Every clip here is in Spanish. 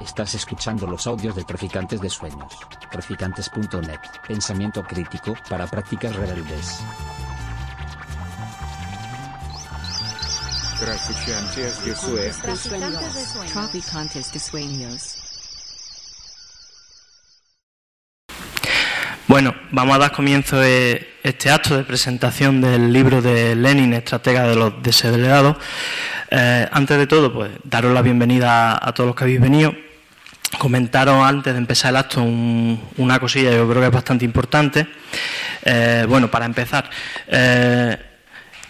Estás escuchando los audios de Traficantes de Sueños. Traficantes.net. Pensamiento crítico para prácticas rebeldes. Traficantes de Sueños. Traficantes de Sueños. Bueno, vamos a dar comienzo a este acto de presentación del libro de Lenin, Estratega de los Desheredados. Eh, antes de todo, pues daros la bienvenida a, todos los que habéis venido. Comentaros antes de empezar el acto una cosilla, yo creo que es bastante importante. Eh, bueno, para empezar, eh,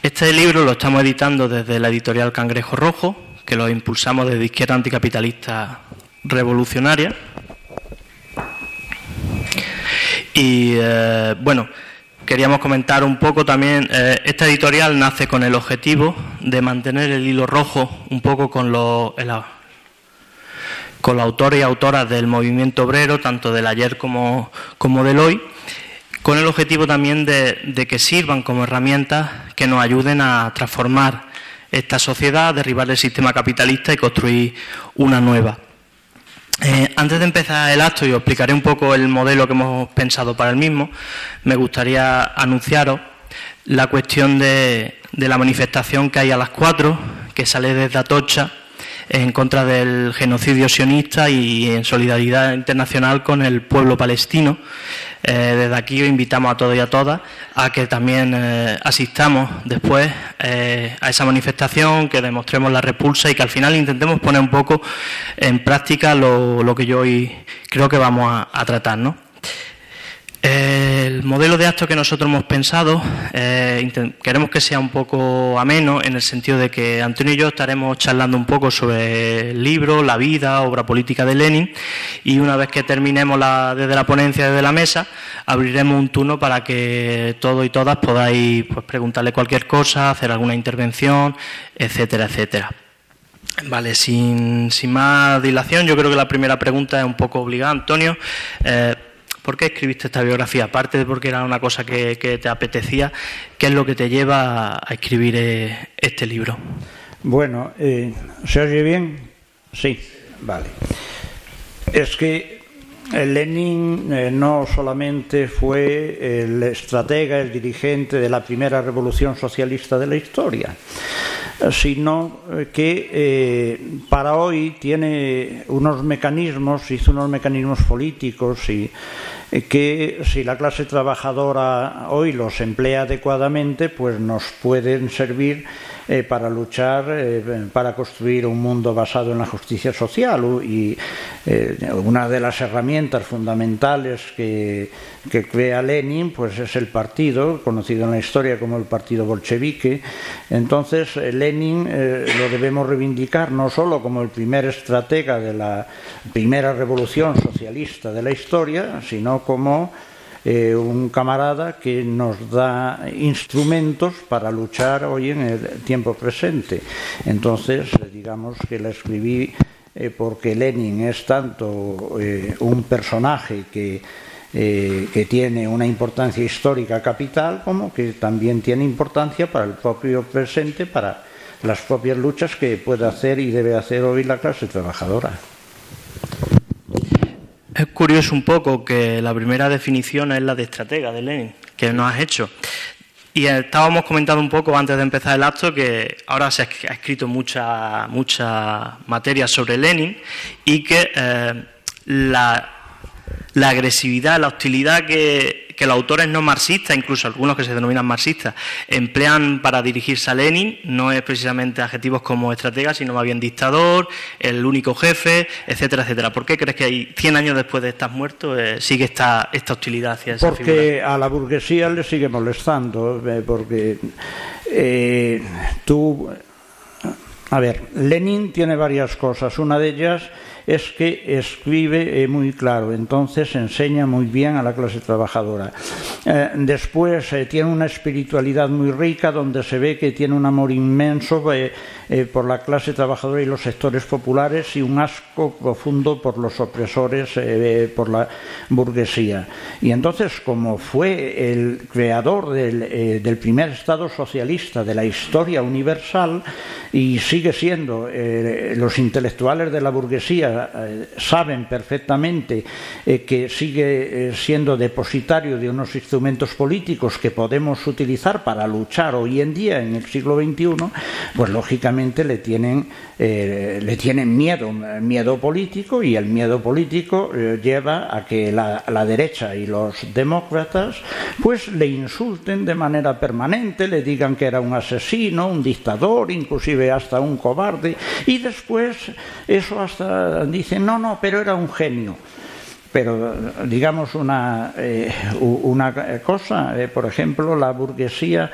este libro lo estamos editando desde la editorial Cangrejo Rojo, que lo impulsamos desde Izquierda Anticapitalista Revolucionaria. Y bueno, queríamos comentar un poco también, eh, esta editorial nace con el objetivo de mantener el hilo rojo un poco con los, con los autores y autoras del movimiento obrero, tanto del ayer como, como del hoy, con el objetivo también de, de que sirvan como herramientas que nos ayuden a transformar esta sociedad, derribar el sistema capitalista y construir una nueva. Eh, antes de empezar el acto, y os explicaré un poco el modelo que hemos pensado para el mismo, me gustaría anunciaros la cuestión de, la manifestación que hay a las cuatro, que sale desde Atocha en contra del genocidio sionista y en solidaridad internacional con el pueblo palestino. Eh, desde aquí os invitamos a todos y a todas a que también eh, asistamos después eh, a esa manifestación, que demostremos la repulsa y que al final intentemos poner un poco en práctica lo, que yo hoy creo que vamos a, a tratar. ¿no? El modelo de acto que nosotros hemos pensado, eh, queremos que sea un poco ameno, en el sentido de que Antonio y yo estaremos charlando un poco sobre el libro, la vida, obra política de Lenin, y una vez que terminemos desde la ponencia, desde la mesa, abriremos un turno para que todos y todas podáis pues, preguntarle cualquier cosa, hacer alguna intervención, etcétera, etcétera. Vale, sin, más dilación, yo creo que la primera pregunta es un poco obligada, Antonio. Eh, ¿Por qué escribiste esta biografía? Aparte de porque era una cosa que, te apetecía, ¿qué es lo que te lleva a escribir eh, este libro? Bueno, eh, ¿se oye bien? Sí, vale. Es que Lenin eh, no solamente fue el estratega, el dirigente de la primera revolución socialista de la historia, sino que para hoy tiene unos mecanismos, hizo unos mecanismos políticos y que si la clase trabajadora hoy los emplea adecuadamente, pues nos pueden servir eh, para luchar, eh, para construir un mundo basado en la justicia social. Y eh, una de las herramientas fundamentales que, que, crea Lenin pues es el partido, conocido en la historia como el partido bolchevique. Entonces, Lenin lo debemos reivindicar no solo como el primer estratega de la primera revolución socialista de la historia, sino como eh, un camarada que nos da instrumentos para luchar hoy en el tiempo presente. Entonces, digamos que la escribí eh, porque Lenin es tanto eh, un personaje que, que tiene una importancia histórica capital como que también tiene importancia para el propio presente, para las propias luchas que puede hacer y debe hacer hoy la clase trabajadora. Es curioso un poco que la primera definición es la de estratega de Lenin, que nos has hecho. Y estábamos comentando un poco antes de empezar el acto que ahora se ha escrito mucha, mucha materia sobre Lenin y que eh, la, la agresividad, la hostilidad que, que los autores no marxistas, incluso algunos que se denominan marxistas, emplean para dirigirse a Lenin, no es precisamente adjetivos como estratega, sino más bien dictador, el único jefe, etcétera, etcétera. ¿Por qué crees que hay 100 años después de estar muerto eh, sigue esta, esta hostilidad hacia esa Porque a la burguesía le sigue molestando, eh, porque eh, tú... A ver, Lenin tiene varias cosas. Una de ellas es que escribe eh, muy claro, entonces enseña muy bien a la clase trabajadora. Eh, después eh, tiene una espiritualidad muy rica donde se ve que tiene un amor inmenso por la clase trabajadora y los sectores populares y un asco profundo por los opresores, por la burguesía. Y entonces, como fue el creador del, primer Estado socialista de la historia universal y sigue siendo los intelectuales de la burguesía eh, saben perfectamente eh, que sigue eh, siendo depositario de unos instrumentos políticos que podemos utilizar para luchar hoy en día en el siglo XXI, pues lógicamente le tienen, le tienen miedo, miedo político y el miedo político lleva a que la, la derecha y los demócratas pues le insulten de manera permanente, le digan que era un asesino, un dictador, inclusive hasta un cobarde, y después eso hasta dicen, no, no, pero era un genio. Pero digamos una, eh, una cosa, eh, por ejemplo, la burguesía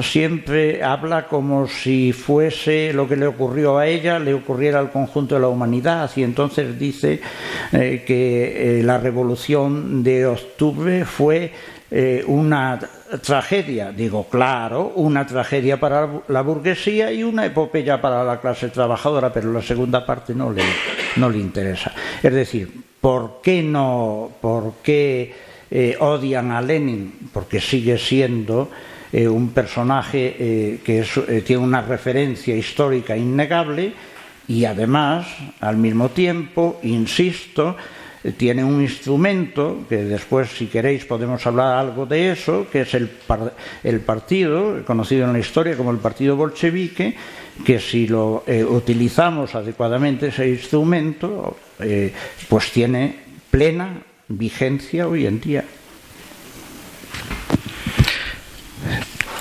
siempre habla como si fuese lo que le ocurrió a ella, le ocurriera al conjunto de la humanidad, y entonces dice eh, que la revolución de octubre fue una tragedia, digo, claro, una tragedia para la burguesía y una epopeya para la clase trabajadora, pero la segunda parte no le, no le interesa. Es decir, ¿por qué no, por qué eh, odian a Lenin? Porque sigue siendo eh, un personaje eh, que tiene una referencia histórica innegable y además, al mismo tiempo, insisto, tiene un instrumento, que después si queréis podemos hablar algo de eso, que es el, el partido, conocido en la historia como el partido bolchevique, que si lo eh, utilizamos adecuadamente ese instrumento, eh, pues tiene plena vigencia hoy en día.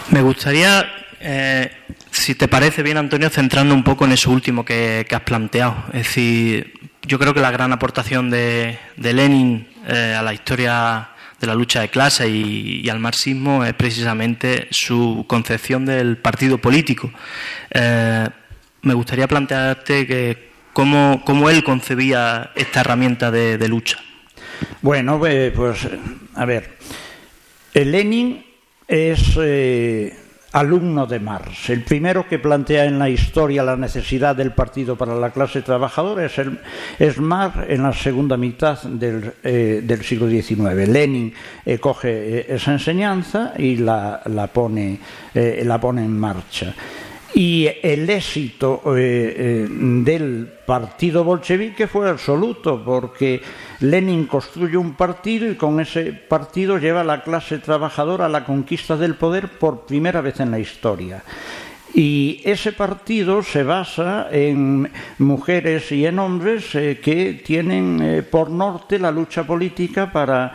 Me gustaría, eh, si te parece bien, Antonio, centrando un poco en eso último que, que has planteado. Es decir, yo creo que la gran aportación de, Lenin eh, a la historia de la lucha de clase y, al marxismo es precisamente su concepción del partido político. Eh, me gustaría plantearte que cómo, él concebía esta herramienta de, lucha. Bueno, pues a ver, Lenin es eh, alumno de Marx. El primero que plantea en la historia la necesidad del partido para la clase trabajadora es, el, es Marx en la segunda mitad del, eh, siglo XIX. Lenin eh, coge eh, esa enseñanza y la, la, pone, la pone en marcha. Y el éxito del partido bolchevique fue absoluto, porque Lenin construye un partido y con ese partido lleva a la clase trabajadora a la conquista del poder por primera vez en la historia. Y ese partido se basa en mujeres y en hombres eh, que tienen eh, por norte la lucha política para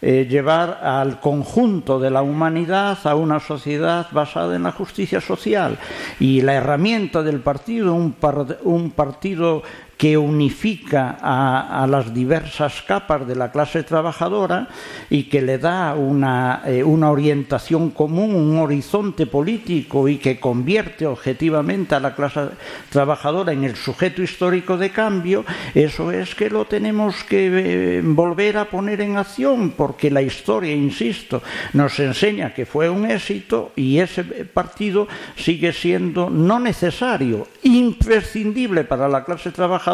eh, llevar al conjunto de la humanidad a una sociedad basada en la justicia social. Y la herramienta del partido, un, un partido que unifica a, las diversas capas de la clase trabajadora y que le da una, eh, una, orientación común, un horizonte político y que convierte objetivamente a la clase trabajadora en el sujeto histórico de cambio, eso es que lo tenemos que eh, volver a poner en acción porque la historia, insisto, nos enseña que fue un éxito y ese partido sigue siendo no necesario, imprescindible para la clase trabajadora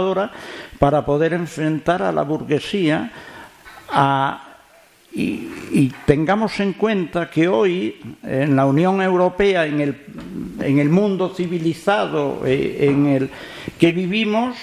para poder enfrentar a la burguesía y, tengamos en cuenta que hoy en la Unión Europea, en el, en el mundo civilizado eh, en el que vivimos,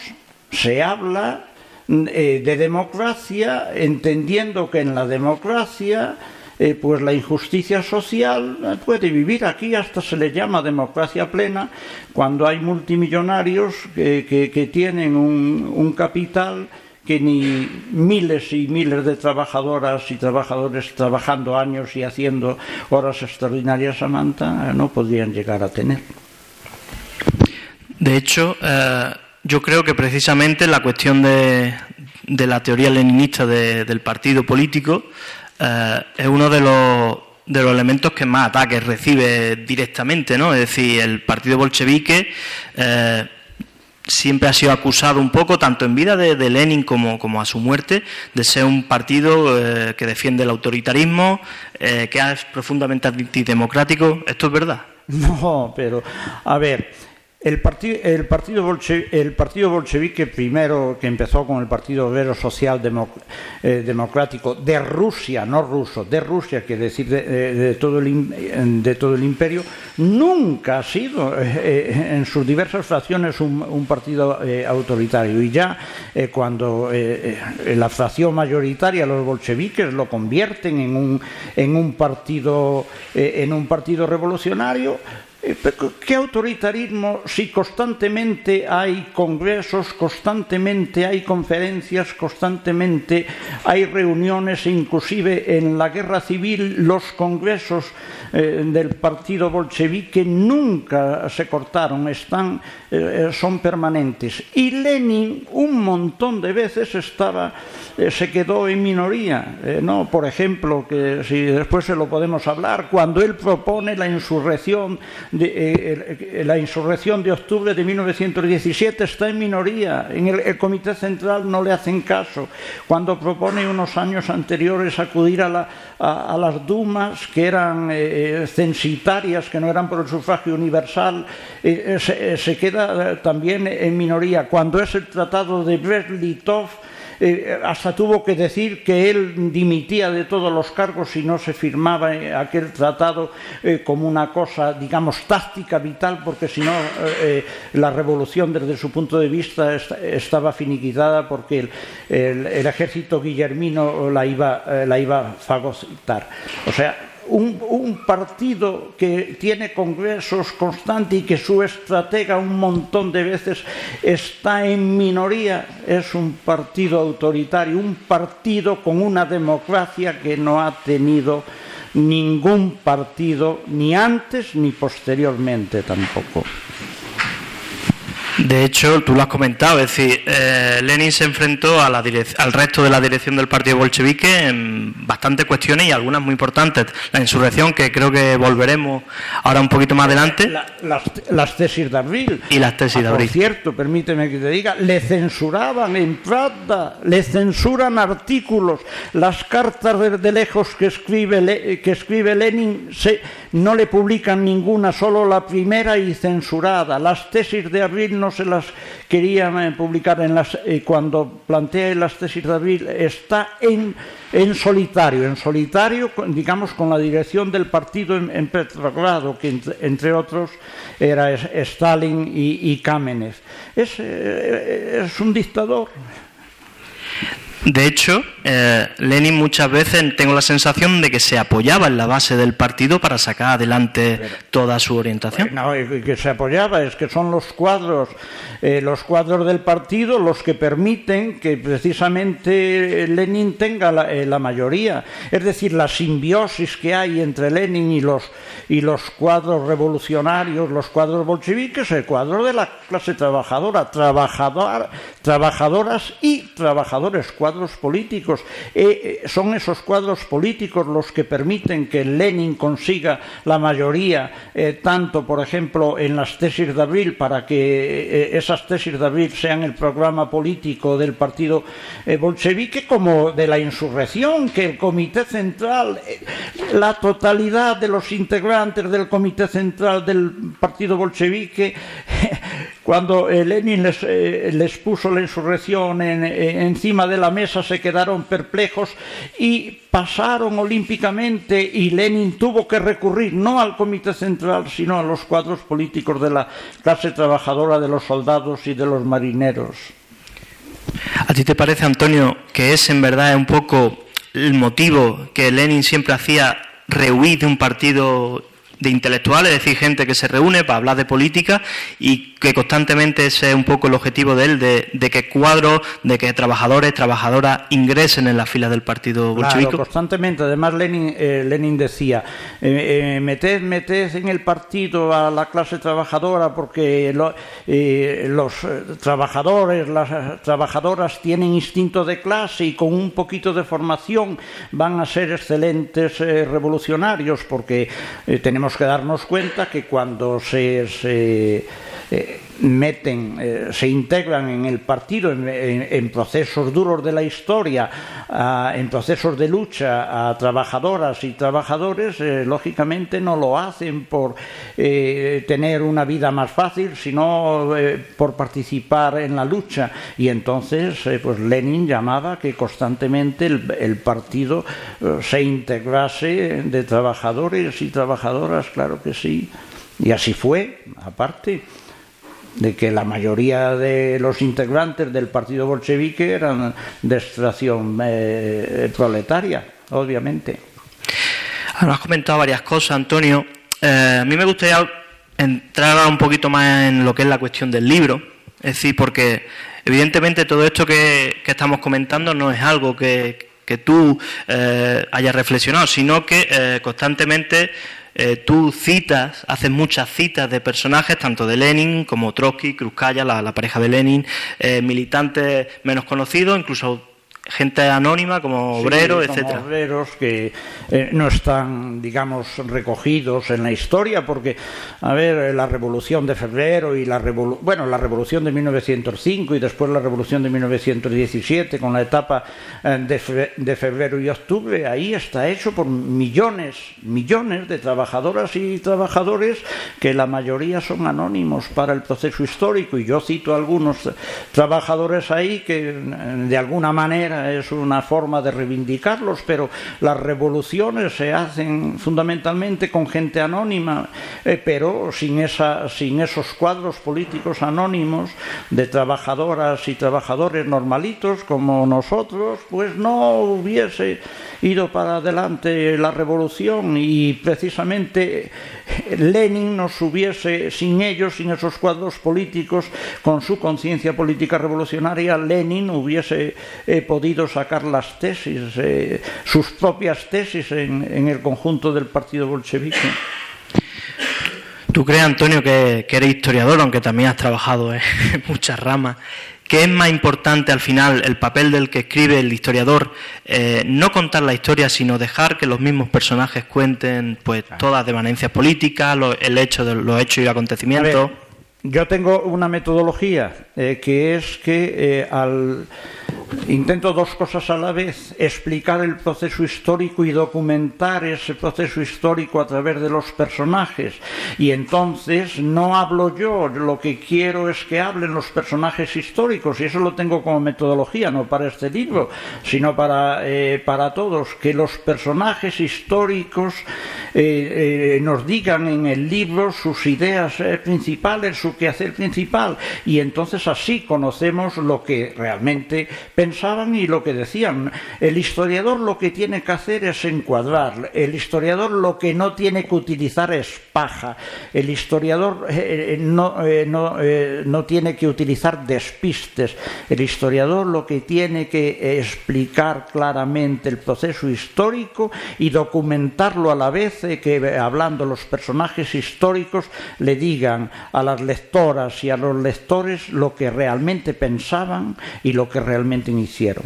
se habla eh, de democracia, entendiendo que en la democracia eh, pues la injusticia social eh, puede vivir aquí, hasta se le llama democracia plena, cuando hay multimillonarios que, tienen un, capital que ni miles y miles de trabajadoras y trabajadores trabajando años y haciendo horas extraordinarias, Samantha, no podrían llegar a tener. De hecho, eh, yo creo que precisamente la cuestión de, la teoría leninista del partido político eh, es uno de los, de los elementos que más ataques recibe directamente, ¿no? Es decir, el partido bolchevique eh, siempre ha sido acusado un poco, tanto en vida de, Lenin como, como, a su muerte, de ser un partido eh, que defiende el autoritarismo, que es profundamente antidemocrático. ¿Esto es verdad? No, pero a ver, El, partido, el, partido el partido bolchevique primero que empezó con el Partido Obrero Social eh, Democrático de Rusia, no ruso, de Rusia, quiere decir de, todo, el, de todo el imperio, nunca ha sido eh, en sus diversas fracciones un, un partido eh, autoritario. Y ya eh, cuando eh, la fracción mayoritaria, los bolcheviques, lo convierten en un, en un partido, eh, en un partido revolucionario, eh, ¿Qué autoritarismo si constantemente hay congresos, constantemente hay conferencias, constantemente hay reuniones, inclusive en la guerra civil los congresos eh, del partido bolchevique nunca se cortaron, están, eh, son permanentes. Y Lenin un montón de veces estaba, eh, se quedó en minoría, ¿no? Por ejemplo, que si después se lo podemos hablar, cuando él propone la insurrección de, eh, la insurrección de octubre de 1917 está en minoría, en el, el, Comité Central no le hacen caso. Cuando propone unos años anteriores acudir a, la, a, a las Dumas, que eran eh, censitarias, que no eran por el sufragio universal, eh, se, se, queda también en minoría. Cuando es el Tratado de Brest-Litov, eh, hasta tuvo que decir que él dimitía de todos los cargos si no se firmaba aquel tratado eh, como una cosa, digamos, táctica vital, porque si no, eh, la revolución desde su punto de vista est estaba finiquitada porque el, ejército guillermino la iba, la iba a fagocitar. O sea, un, partido que tiene congresos constantes y que su estratega un montón de veces está en minoría, es un partido autoritario, un partido con una democracia que no ha tenido ningún partido ni antes ni posteriormente tampoco. De hecho, tú lo has comentado, es decir, eh, Lenin se enfrentó a la al resto de la dirección del partido bolchevique en bastantes cuestiones y algunas muy importantes. La insurrección, que creo que volveremos ahora un poquito más adelante. La, las, las, tesis de abril. Y las tesis ah, de abril. Por cierto, permíteme que te diga, le censuraban en Pravda, le censuran artículos. Las cartas de, de lejos que escribe, que escribe Lenin se, no le publican ninguna, solo la primera y censurada. Las tesis de abril no se las querían eh, publicar en las, eh, cuando plantea las tesis de abril, está en, en, solitario, en solitario, digamos, con la dirección del partido en, Petrogrado, que entre, otros era Stalin y, y. Es, eh, es un dictador. De hecho, eh, Lenin muchas veces tengo la sensación de que se apoyaba en la base del partido para sacar adelante toda su orientación. No, que se apoyaba es que son los cuadros, eh, los cuadros del partido los que permiten que precisamente Lenin tenga la, eh, la, mayoría. Es decir, la simbiosis que hay entre Lenin y los y los cuadros revolucionarios, los cuadros bolcheviques, el cuadro de la clase trabajadora, trabajador, trabajadoras y trabajadores cuadros políticos. Eh, son esos cuadros políticos los que permiten que Lenin consiga la mayoría, eh, tanto, por ejemplo, en las tesis de abril, para que eh, esas tesis de abril sean el programa político del partido bolchevique, como de la insurrección, que el Comité Central, la totalidad de los integrantes del Comité Central del partido bolchevique, cuando Lenin les, les puso la insurrección en, encima de la mesa se quedaron perplejos y pasaron olímpicamente y Lenin tuvo que recurrir no al Comité Central, sino a los cuadros políticos de la clase trabajadora, de los soldados y de los marineros. ¿A ti te parece, Antonio, que es en verdad un poco el motivo que Lenin siempre hacía rehuir de un partido de intelectuales, es decir, gente que se reúne para hablar de política y que constantemente ese es un poco el objetivo de él, de, de que cuadros, de que trabajadores, trabajadoras ingresen en las filas del partido bolchevique. Claro, constantemente. Además, Lenin, eh, Lenin decía, eh, eh, meted, meted en el partido a la clase trabajadora porque lo, eh, los trabajadores, las trabajadoras tienen instinto de clase y con un poquito de formación van a ser excelentes eh, revolucionarios porque tenemos tenemos que darnos cuenta que cuando se, se eh, meten, eh, se integran en el partido en, procesos duros de la historia, en procesos de lucha a trabajadoras y trabajadores, eh, lógicamente no lo hacen por tener una vida más fácil, sino por participar en la lucha. Y entonces, pues Lenin llamaba que constantemente el partido se integrase de trabajadores y trabajadoras, claro que sí. Y así fue, aparte de que la mayoría de los integrantes del partido bolchevique eran de extracción eh, proletaria, obviamente. Has comentado varias cosas, Antonio. Eh, a mí me gustaría entrar un poquito más en lo que es la cuestión del libro, es decir, porque evidentemente todo esto que, estamos comentando no es algo que, tú eh, hayas reflexionado, sino que constantemente eh, tú citas, haces muchas citas de personajes, tanto de Lenin como Trotsky, Kruzkaya, la, la pareja de Lenin, eh, militantes menos conocidos, incluso gente anónima como obreros, etc. etcétera. Obreros que eh, no están, digamos, recogidos en la historia, porque, a ver, la revolución de febrero y la revolución, bueno, la revolución de 1905 y después la revolución de 1917 con la etapa eh, de, de febrero y octubre, ahí está hecho por millones, millones de trabajadoras y trabajadores que la mayoría son anónimos para el proceso histórico y yo cito algunos trabajadores ahí que de alguna manera es una forma de reivindicarlos, pero las revoluciones se hacen fundamentalmente con gente anónima, eh, pero sin, esa, sin esos cuadros políticos anónimos de trabajadoras y trabajadores normalitos como nosotros, pues no hubiese ido para adelante la revolución y precisamente Lenin nos hubiese, sin ellos, sin esos cuadros políticos, con su conciencia política revolucionaria, Lenin hubiese eh, podido sacar las tesis, eh, sus propias tesis en, el conjunto del partido bolchevique. ¿Tú crees, Antonio, que, que eres historiador, aunque también has trabajado en muchas ramas? ¿Qué es más importante al final el papel del que escribe el historiador? Eh, no contar la historia, sino dejar que los mismos personajes cuenten pues todas de valencias políticas, el hecho de los hechos y acontecimientos. Yo tengo una metodología eh, que es que eh, al Intento dos cosas a la vez, explicar el proceso histórico y documentar ese proceso histórico a través de los personajes. Y entonces no hablo yo, lo que quiero es que hablen los personajes históricos, y eso lo tengo como metodología, no para este libro, sino para, eh, para todos, que los personajes históricos eh, nos digan en el libro sus ideas principales, su quehacer principal, y entonces así conocemos lo que realmente pensaban y lo que decían. El historiador lo que tiene que hacer es encuadrar. El historiador lo que no tiene que utilizar es paja. El historiador eh, eh, no, eh, no, no tiene que utilizar despistes. El historiador lo que tiene que explicar claramente el proceso histórico y documentarlo a la vez que hablando los personajes históricos le digan a las lectoras y a los lectores lo que realmente pensaban y lo que realmente hicieron.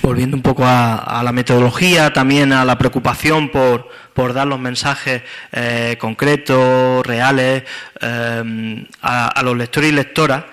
Volviendo un poco a, la metodología, también a la preocupación por, dar los mensajes eh, concretos, reales, eh, a, los lectores y lectoras,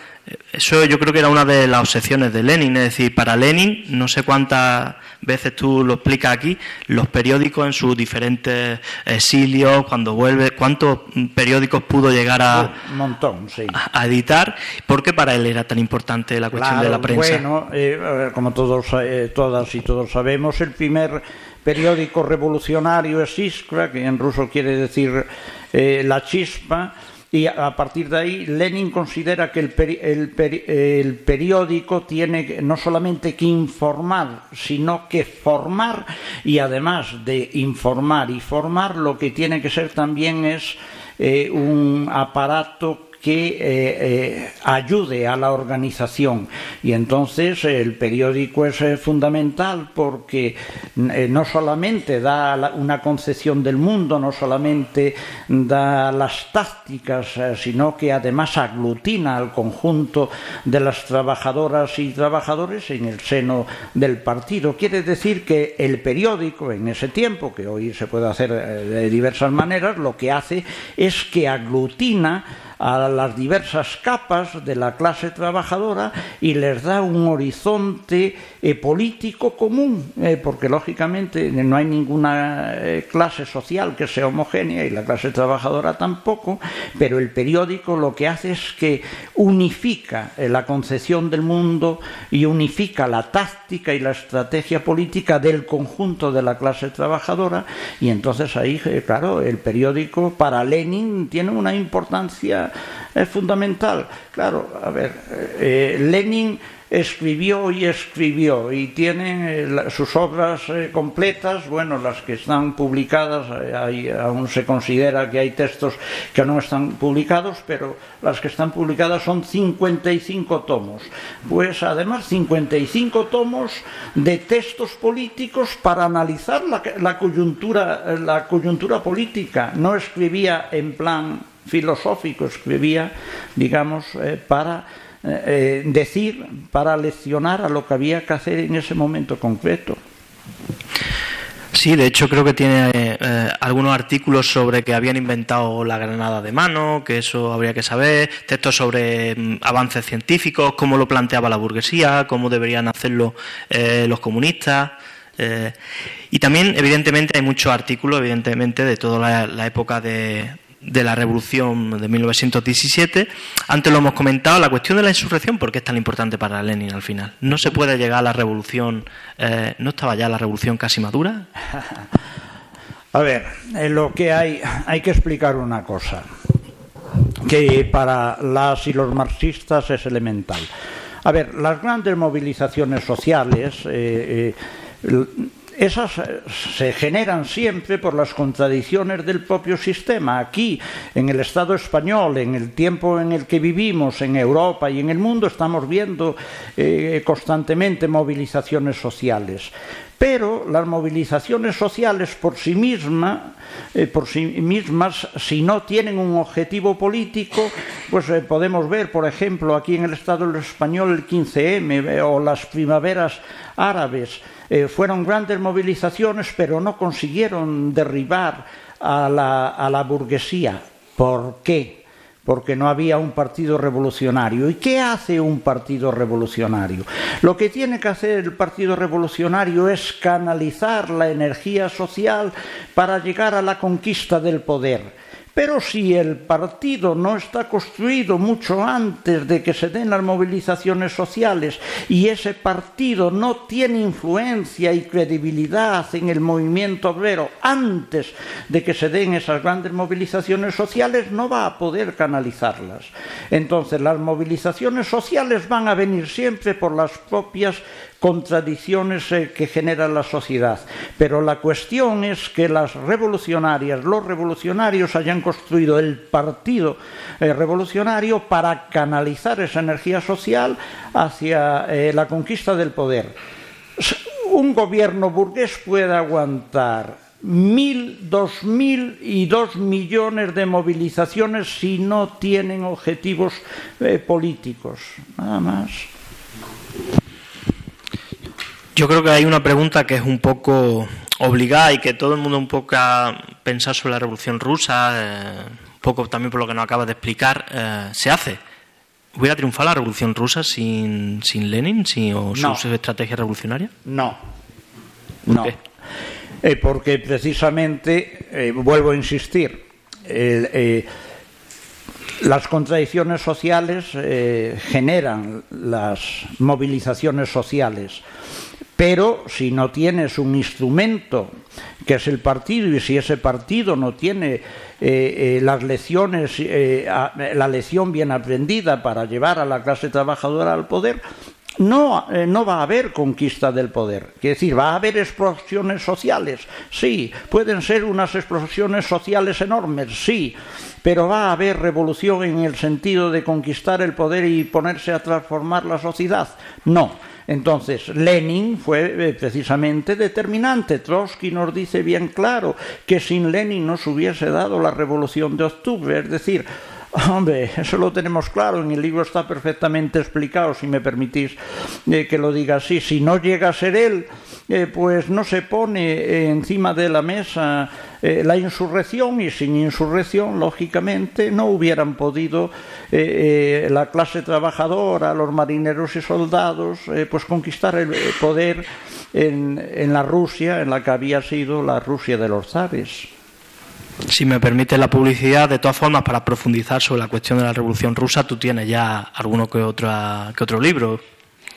eso yo creo que era una de las obsesiones de Lenin, es decir, para Lenin, no sé cuántas veces tú lo explicas aquí, los periódicos en sus diferentes exilios, cuando vuelve, cuántos periódicos pudo llegar a, montón, a, editar, ¿por qué para él era tan importante la cuestión de la prensa? Bueno, eh, como todos, eh, todas y todos sabemos, el primer periódico revolucionario es Iskra, que en ruso quiere decir eh, la chispa, y a partir de ahí Lenin considera que el, el, periódico tiene no solamente que informar, sino que formar. Y además de informar y formar lo que tiene que ser también es eh, un aparato que eh, eh, ayude a la organización. Y entonces el periódico es eh, fundamental porque no solamente da una concepción del mundo, no solamente da las tácticas, sino que además aglutina al conjunto de las trabajadoras y trabajadores en el seno del partido. Quiere decir que el periódico en ese tiempo, que hoy se puede hacer de diversas maneras, lo que hace es que aglutina a las diversas capas de la clase trabajadora y les da un horizonte eh, político común, eh, porque lógicamente no hay ninguna eh, clase social que sea homogénea y la clase trabajadora tampoco, pero el periódico lo que hace es que unifica la concepción del mundo y unifica la táctica y la estrategia política del conjunto de la clase trabajadora y entonces ahí, claro, el periódico para Lenin tiene una importancia fundamental. Claro, a ver, Lenin escribió y escribió y tiene eh, sus obras eh, completas, bueno, las que están publicadas, eh, aún se considera que hay textos que no están publicados, pero las que están publicadas son 55 tomos. Pues además 55 tomos de textos políticos para analizar la, coyuntura, la coyuntura política. No escribía en plan filosófico, escribía, digamos, para eh, decir para leccionar a lo que había que hacer en ese momento concreto. Sí, de hecho creo que tiene eh, algunos artículos sobre que habían inventado la granada de mano, que eso habría que saber, textos sobre mm, avances científicos, cómo lo planteaba la burguesía, cómo deberían hacerlo eh, los comunistas. y también, evidentemente, hay muchos artículos, evidentemente, de toda la época de, de la revolución de 1917. Antes lo hemos comentado, la cuestión de la insurrección, ¿por qué es tan importante para Lenin al final? ¿No se puede llegar a la revolución? Eh, ¿No estaba ya la revolución casi madura? A ver, lo que hay, hay que explicar una cosa, que para las y los marxistas es elemental. A ver, las grandes movilizaciones sociales eh, eh, esas eh, se generan siempre por las contradicciones del propio sistema. Aquí, en el Estado español, en el tiempo en el que vivimos, en Europa y en el mundo, estamos viendo eh, constantemente movilizaciones sociales. Pero las movilizaciones sociales por sí, misma, eh, por sí mismas, si no tienen un objetivo político, pues podemos ver, por ejemplo, aquí en el Estado español el 15M o las primaveras árabes, eh, fueron grandes movilizaciones, pero no consiguieron derribar a la, a la burguesía. ¿Por qué? Porque no había un partido revolucionario. ¿Y qué hace un partido revolucionario? Lo que tiene que hacer el partido revolucionario es canalizar la energía social para llegar a la conquista del poder. Pero si el partido no está construido mucho antes de que se den las movilizaciones sociales y ese partido no tiene influencia y credibilidad en el movimiento obrero antes de que se den esas grandes movilizaciones sociales, no va a poder canalizarlas. Entonces las movilizaciones sociales van a venir siempre por las propias contradicciones eh, que genera la sociedad. Pero la cuestión es que las revolucionarias, los revolucionarios hayan construido el partido eh, revolucionario para canalizar esa energía social hacia eh, la conquista del poder. Un gobierno burgués puede aguantar mil, dos mil y dos millones de movilizaciones si no tienen objetivos políticos. Nada más. Yo creo que hay una pregunta que es un poco obligada y que todo el mundo un poco ha pensado sobre la Revolución Rusa, eh, un poco también por lo que nos acaba de explicar, eh, se hace. ¿Hubiera triunfado la Revolución Rusa sin, sin Lenin sin, o su estrategia revolucionaria? No. no. Eh, porque precisamente, vuelvo a insistir, las contradicciones sociales generan las movilizaciones sociales pero si no tienes un instrumento que es el partido y si ese partido no tiene eh, eh, las lecciones, eh, la lección bien aprendida para llevar a la clase trabajadora al poder, no, no, va a haber conquista del poder. Quiere decir, va a haber explosiones sociales, sí, pueden ser unas explosiones sociales enormes, sí, pero va a haber revolución en el sentido de conquistar el poder y ponerse a transformar la sociedad. No. Entonces, Lenin fue eh, precisamente determinante. Trotsky nos dice bien claro que sin Lenin no se hubiese dado la revolución de octubre. Es decir, Hombre, eso lo tenemos claro, en el libro está perfectamente explicado, si me permitís eh, que lo diga así. Si no llega a ser él, eh, pues no se pone encima de la mesa eh, la insurrección y sin insurrección, lógicamente, no hubieran podido eh, eh, la clase trabajadora, los marineros y soldados, pues conquistar el poder en, en la Rusia, en la que había sido la Rusia de los zares. Si me permite la publicidad, de todas formas, para profundizar sobre la cuestión de la Revolución Rusa, tú tienes ya alguno que, otra, que otro libro.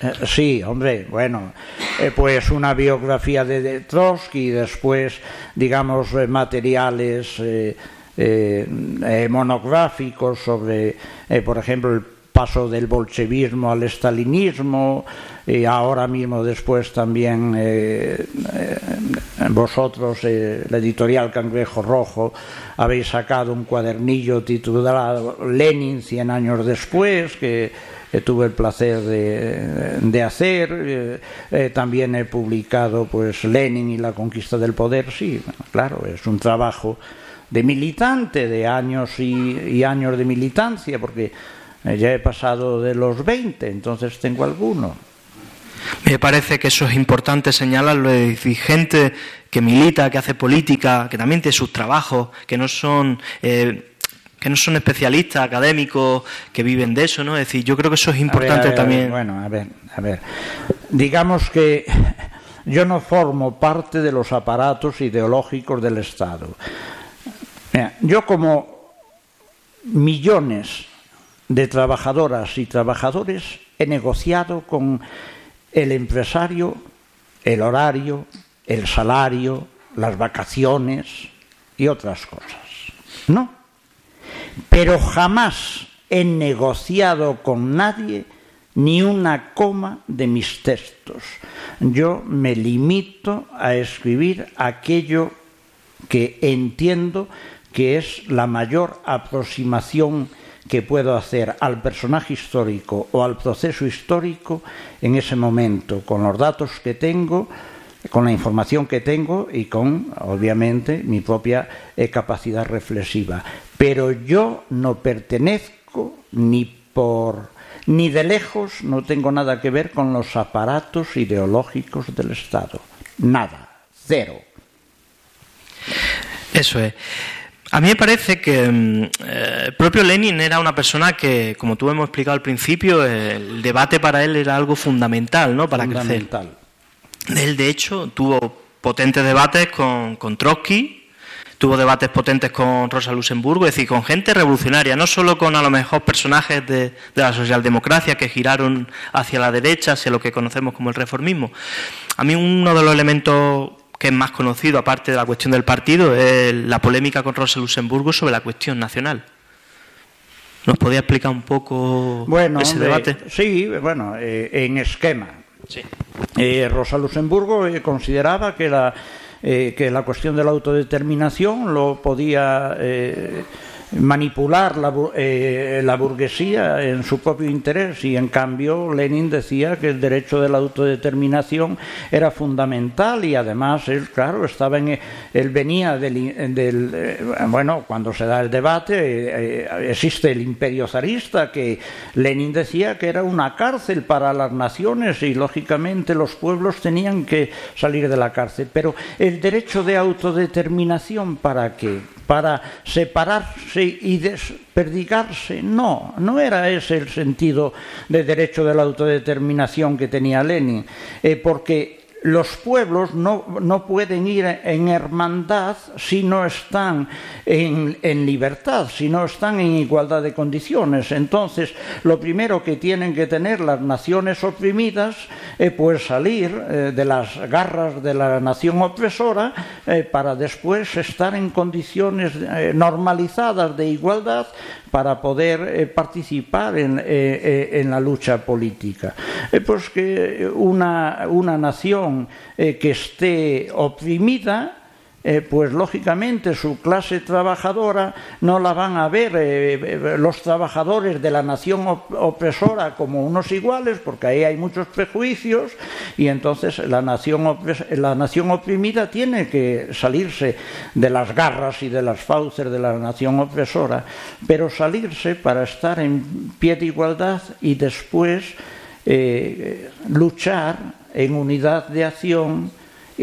Eh, sí, hombre, bueno, eh, pues una biografía de, Trotsky y después, digamos, eh, materiales monográficos sobre, por ejemplo, el paso del bolchevismo al estalinismo y ahora mismo después también vosotros, la editorial Cangrejo Rojo, habéis sacado un cuadernillo titulado Lenin 100 años después, que tuve el placer de, hacer. Eh, eh, también he publicado pues Lenin y la conquista del poder. Sí, claro, es un trabajo de militante, de años y, años de militancia, porque eh, ya he pasado de los 20, entonces tengo alguno. Me parece que eso es importante señalarlo de gente que milita, que hace política, que también tiene sus trabajos, que no son que no son especialistas académicos que viven de eso, ¿no? Es decir, yo creo que eso es importante también. bueno, a ver, a ver. Digamos que yo no formo parte de los aparatos ideológicos del Estado. yo como millones de trabajadoras y trabajadores he negociado con el empresario el horario, el salario, las vacaciones y otras cosas. No pero jamás he negociado con nadie ni una coma de mis textos. Yo me limito a escribir aquello que entiendo que es la mayor aproximación que puedo hacer al personaje histórico o al proceso histórico en ese momento, con los datos que tengo, con la información que tengo y con, obviamente, mi propia eh, capacidad reflexiva. Pero yo no pertenezco ni por ni de lejos no tengo nada que ver con los aparatos ideológicos del Estado. Nada, cero. Eso es. A mí me parece que mm, eh, el propio Lenin era una persona que, como tú hemos explicado al principio, el debate para él era algo fundamental, ¿no? Para fundamental. crecer. Él, de hecho, tuvo potentes debates con, Trotsky, tuvo debates potentes con Rosa Luxemburgo, es decir, con gente revolucionaria, no solo con a lo mejor personajes de, la socialdemocracia que giraron hacia la derecha, hacia lo que conocemos como el reformismo. A mí uno de los elementos que es más conocido, aparte de la cuestión del partido, es la polémica con Rosa Luxemburgo sobre la cuestión nacional. ¿Nos podía explicar un poco ese debate? Sí, bueno, eh, en esquema. Eh, Rosa Luxemburgo eh, consideraba que la, eh, que la cuestión de la autodeterminación lo podía manipular eh, la, burguesía en su propio interés y en cambio Lenin decía que el derecho de la autodeterminación era fundamental y además él claro estaba en él venía del, eh, bueno cuando se da el debate eh, existe el imperio zarista que Lenin decía que era una cárcel para las naciones y lógicamente los pueblos tenían que salir de la cárcel. Pero el derecho de autodeterminación para qué para separarse y desperdigarse. No, no era ese el sentido de derecho de la autodeterminación que tenía Lenin, eh, porque los pueblos no, no, pueden ir en hermandad si no están en, en, libertad, si no están en igualdad de condiciones. Entonces, lo primero que tienen que tener las naciones oprimidas es pues salir eh, de las garras de la nación opresora eh, para después estar en condiciones eh, normalizadas de igualdad para poder participar en, en, la lucha política. pues que una, una nación eh, que esté oprimida, eh, pues lógicamente su clase trabajadora no la van a ver eh, los trabajadores de la nación opresora como unos iguales, porque ahí hay muchos prejuicios, y entonces la nación, la nación oprimida tiene que salirse de las garras y de las fauces de la nación opresora, pero salirse para estar en pie de igualdad y después luchar en unidad de acción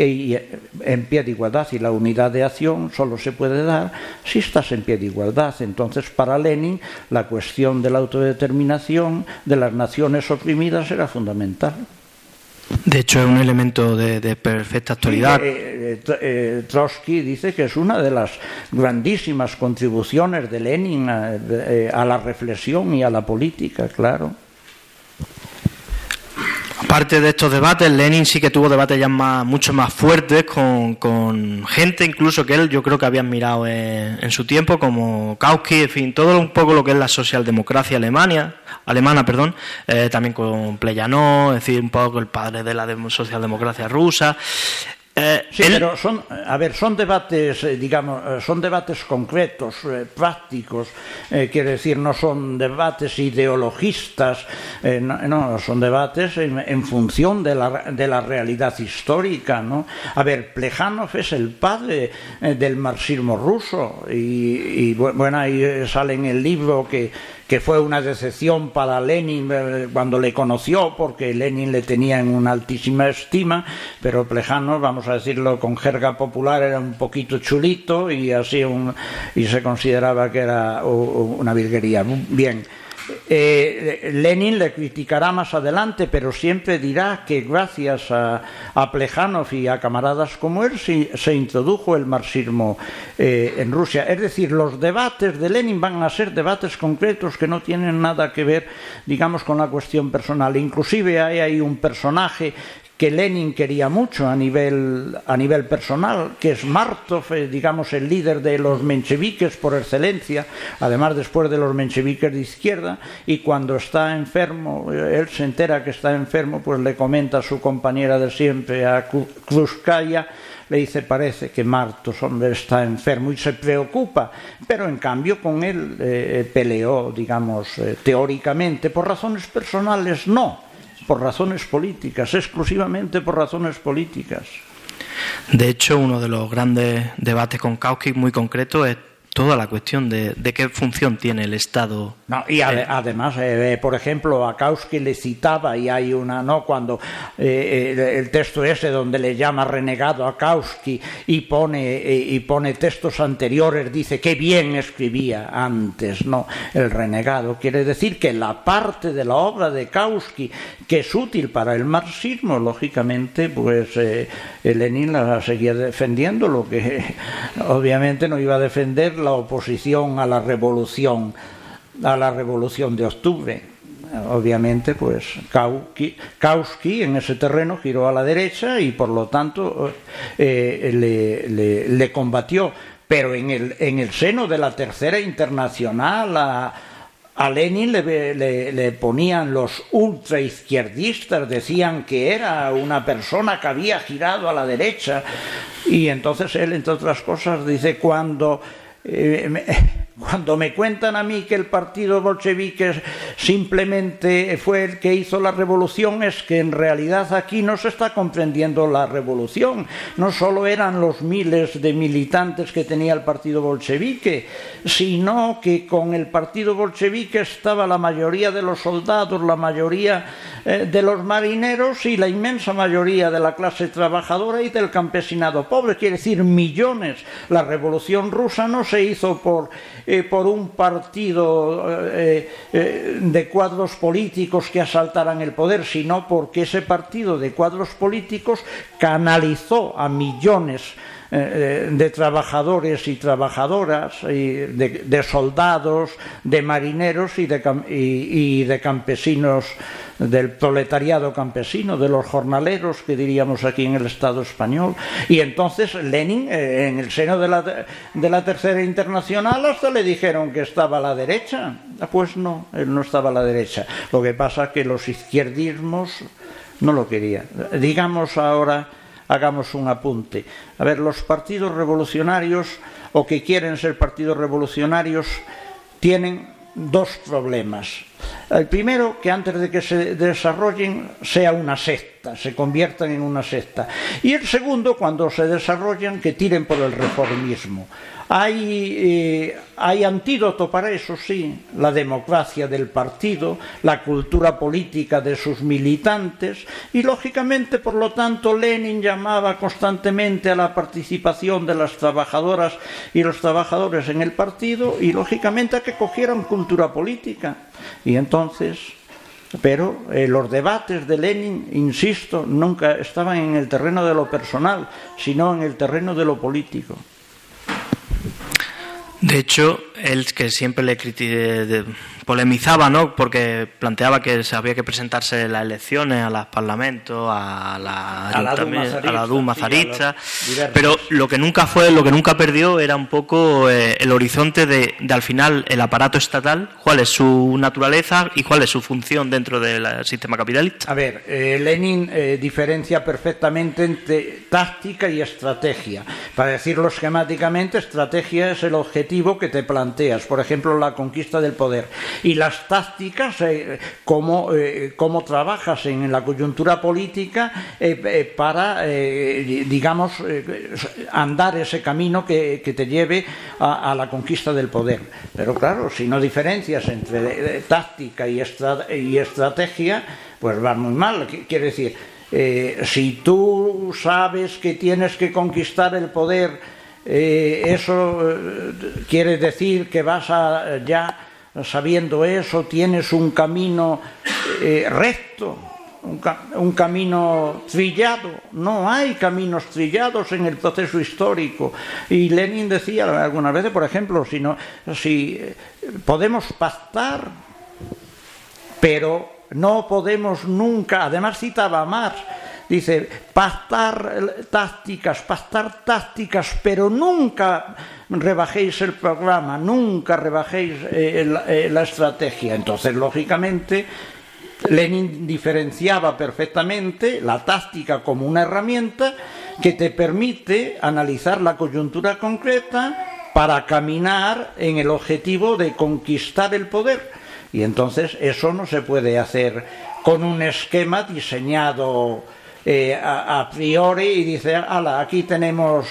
y en pie de igualdad y la unidad de acción solo se puede dar si estás en pie de igualdad. Entonces, para Lenin, la cuestión de la autodeterminación de las naciones oprimidas era fundamental. De hecho, es un elemento de, perfecta actualidad. Eh, eh, Trotsky dice que es una de las grandísimas contribuciones de Lenin a la reflexión y a la política, claro. Aparte de estos debates, Lenin sí que tuvo debates ya más, mucho más fuertes con, gente, incluso que él yo creo que había admirado en, su tiempo, como Kautsky, en fin, todo un poco lo que es la socialdemocracia alemania, alemana, perdón, eh, también con Pleyanov, es decir, un poco el padre de la socialdemocracia rusa. Eh, sí, pero son, a ver, son debates, eh, digamos, eh, son debates concretos, prácticos, quiere decir, no son debates ideologistas, no, son debates en, función de la, de la, realidad histórica, ¿no? A ver, Plejanov es el padre del marxismo ruso y, y bueno, ahí sale en el libro que que fue una decepción para Lenin eh, cuando le conoció, porque Lenin le tenía en una altísima estima, pero Plejano, vamos a decirlo con jerga popular, era un poquito chulito y así un, y se consideraba que era una virguería. Bien. Eh, Lenin le criticará más adelante, pero siempre dirá que gracias a, a Plejanov y a camaradas como él se, introdujo el marxismo eh, en Rusia. Es decir, los debates de Lenin van a ser debates concretos que no tienen nada que ver, digamos, con la cuestión personal. Inclusive hay ahí un personaje que Lenin quería mucho a nivel, a nivel personal, que es Martov, eh, digamos, el líder de los mencheviques por excelencia, además después de los mencheviques de izquierda, y cuando está enfermo, eh, él se entera que está enfermo, pues le comenta a su compañera de siempre, a Kluskaya, le dice, parece que Martos, hombre, está enfermo y se preocupa, pero en cambio con él eh, peleó, digamos, teóricamente, por razones personales no por razones políticas, exclusivamente por razones políticas. De hecho, uno de los grandes debates con Kautsky muy concreto es toda la cuestión de, qué función tiene el Estado. y eh, además, eh, por ejemplo, a Kautsky le citaba, y hay una, ¿no? Cuando eh, el, texto ese donde le llama renegado a Kautsky y pone, y pone textos anteriores, dice qué bien escribía antes, ¿no? El renegado. Quiere decir que la parte de la obra de Kautsky que es útil para el marxismo, lógicamente, pues Lenin la seguía defendiendo, lo que obviamente no iba a defender la oposición a la revolución, a la revolución de octubre. Obviamente, pues Kautsky, en ese terreno giró a la derecha y por lo tanto eh, le, combatió. Pero en el, en el seno de la Tercera Internacional, a, Lenin le, le, ponían los ultraizquierdistas, decían que era una persona que había girado a la derecha. Y entonces él, entre otras cosas, dice, cuando eh, cuando me cuentan a mí que el partido bolchevique simplemente fue el que hizo la revolución, es que en realidad aquí no se está comprendiendo la revolución. No solo eran los miles de militantes que tenía el partido bolchevique, sino que con el partido bolchevique estaba la mayoría de los soldados, la mayoría eh, de los marineros y la inmensa mayoría de la clase trabajadora y del campesinado pobre, quiere decir millones. La revolución rusa no se hizo por eh, por un partido eh, eh, de cuadros políticos que asaltaran el poder, sino porque ese partido de cuadros políticos canalizó a millones de trabajadores y trabajadoras, de, soldados, de marineros y de campesinos del proletariado campesino, de los jornaleros, que diríamos aquí en el Estado español. Y entonces Lenin, eh, en el seno de la, de la Tercera Internacional, hasta le dijeron que estaba a la derecha. Ah, pues no, él no estaba a la derecha. Lo que pasa es que los izquierdismos no lo querían. Digamos ahora, hagamos un apunte. A ver, los partidos revolucionarios o que quieren ser partidos revolucionarios tienen dos problemas. El primero, que antes de que se desarrollen sea una secta, se conviertan en una secta. Y el segundo, cuando se desarrollan, que tiren por el reformismo. Hay, eh, hay antídoto para eso, sí, la democracia del partido, la cultura política de sus militantes y, lógicamente, por lo tanto, Lenin llamaba constantemente a la participación de las trabajadoras y los trabajadores en el partido y, lógicamente, a que cogieran cultura política. Y entonces pero eh, los debates de Lenin, insisto, nunca estaban en el terreno de lo personal, sino en el terreno de lo político. De hecho, él que siempre le polemizaba, ¿no? Porque planteaba que se había que presentarse las elecciones a los parlamentos, a la, A la Duma a la Duma zarista, sí, a zarista, pero lo que nunca fue, lo que nunca perdió era un poco eh, el horizonte de, de, al final el aparato estatal, cuál es su naturaleza y cuál es su función dentro del sistema capitalista. A ver, eh, Lenin eh, diferencia perfectamente entre táctica y estrategia. Para decirlo esquemáticamente, estrategia es el objetivo que te planteas, por ejemplo, la conquista del poder. Y las tácticas, eh, cómo, eh, cómo trabajas en la coyuntura política eh, para, digamos, andar ese camino que, que te lleve a, la conquista del poder. Pero claro, si no diferencias entre táctica y, estra y estrategia, pues vas muy mal. Quiere decir, si tú sabes que tienes que conquistar el poder, eso quiere decir que vas a ya sabiendo eso, tienes un camino eh, recto, un, ca un, camino trillado. No hay caminos trillados en el proceso histórico. Y Lenin decía algunas veces, por ejemplo, si, no, si eh, podemos pactar, pero no podemos nunca, además citaba Marx, dice, pactar tácticas, pactar tácticas, pero nunca rebajéis el programa, nunca rebajéis eh, la, eh, la estrategia. Entonces, lógicamente, Lenin diferenciaba perfectamente la táctica como una herramienta que te permite analizar la coyuntura concreta para caminar en el objetivo de conquistar el poder. Y entonces eso no se puede hacer con un esquema diseñado eh, a, priori y dice, ala, aquí tenemos,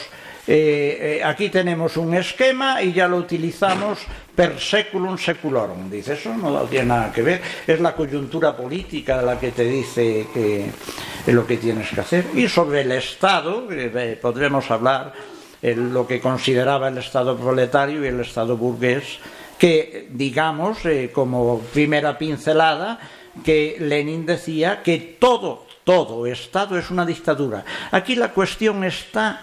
eh, eh, aquí tenemos un esquema y ya lo utilizamos per seculum seculorum. Dice, eso no tiene nada que ver, es la coyuntura política la que te dice que lo que tienes que hacer. Y sobre el Estado, podremos hablar lo que consideraba el Estado proletario y el Estado burgués, que digamos, como primera pincelada, que Lenin decía que todo, todo Estado es una dictadura. Aquí la cuestión está,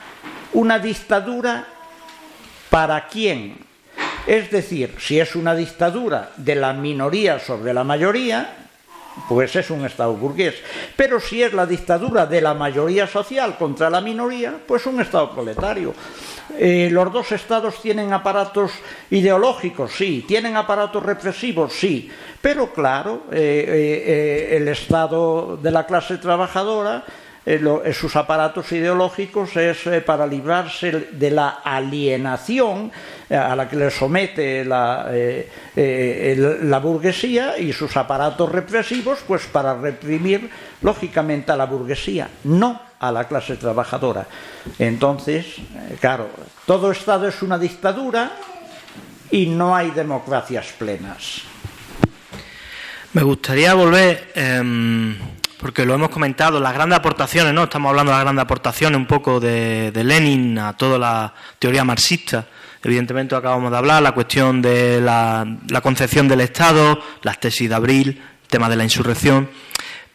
una dictadura para quién. Es decir, si es una dictadura de la minoría sobre la mayoría, pues es un Estado burgués. Pero si es la dictadura de la mayoría social contra la minoría, pues un Estado proletario. Eh, los dos estados tienen aparatos ideológicos, sí, tienen aparatos represivos, sí, pero claro, eh, eh, el estado de la clase trabajadora, lo, sus aparatos ideológicos es para librarse de la alienación a la que le somete la, burguesía y sus aparatos represivos, pues para reprimir lógicamente a la burguesía, no a la clase trabajadora. Entonces, claro, todo Estado es una dictadura y no hay democracias plenas. Me gustaría volver, eh, porque lo hemos comentado, las grandes aportaciones, ¿no? Estamos hablando de las grandes aportaciones un poco de, de Lenin a toda la teoría marxista. Evidentemente acabamos de hablar, la cuestión de la, la concepción del Estado, las tesis de abril, el tema de la insurrección.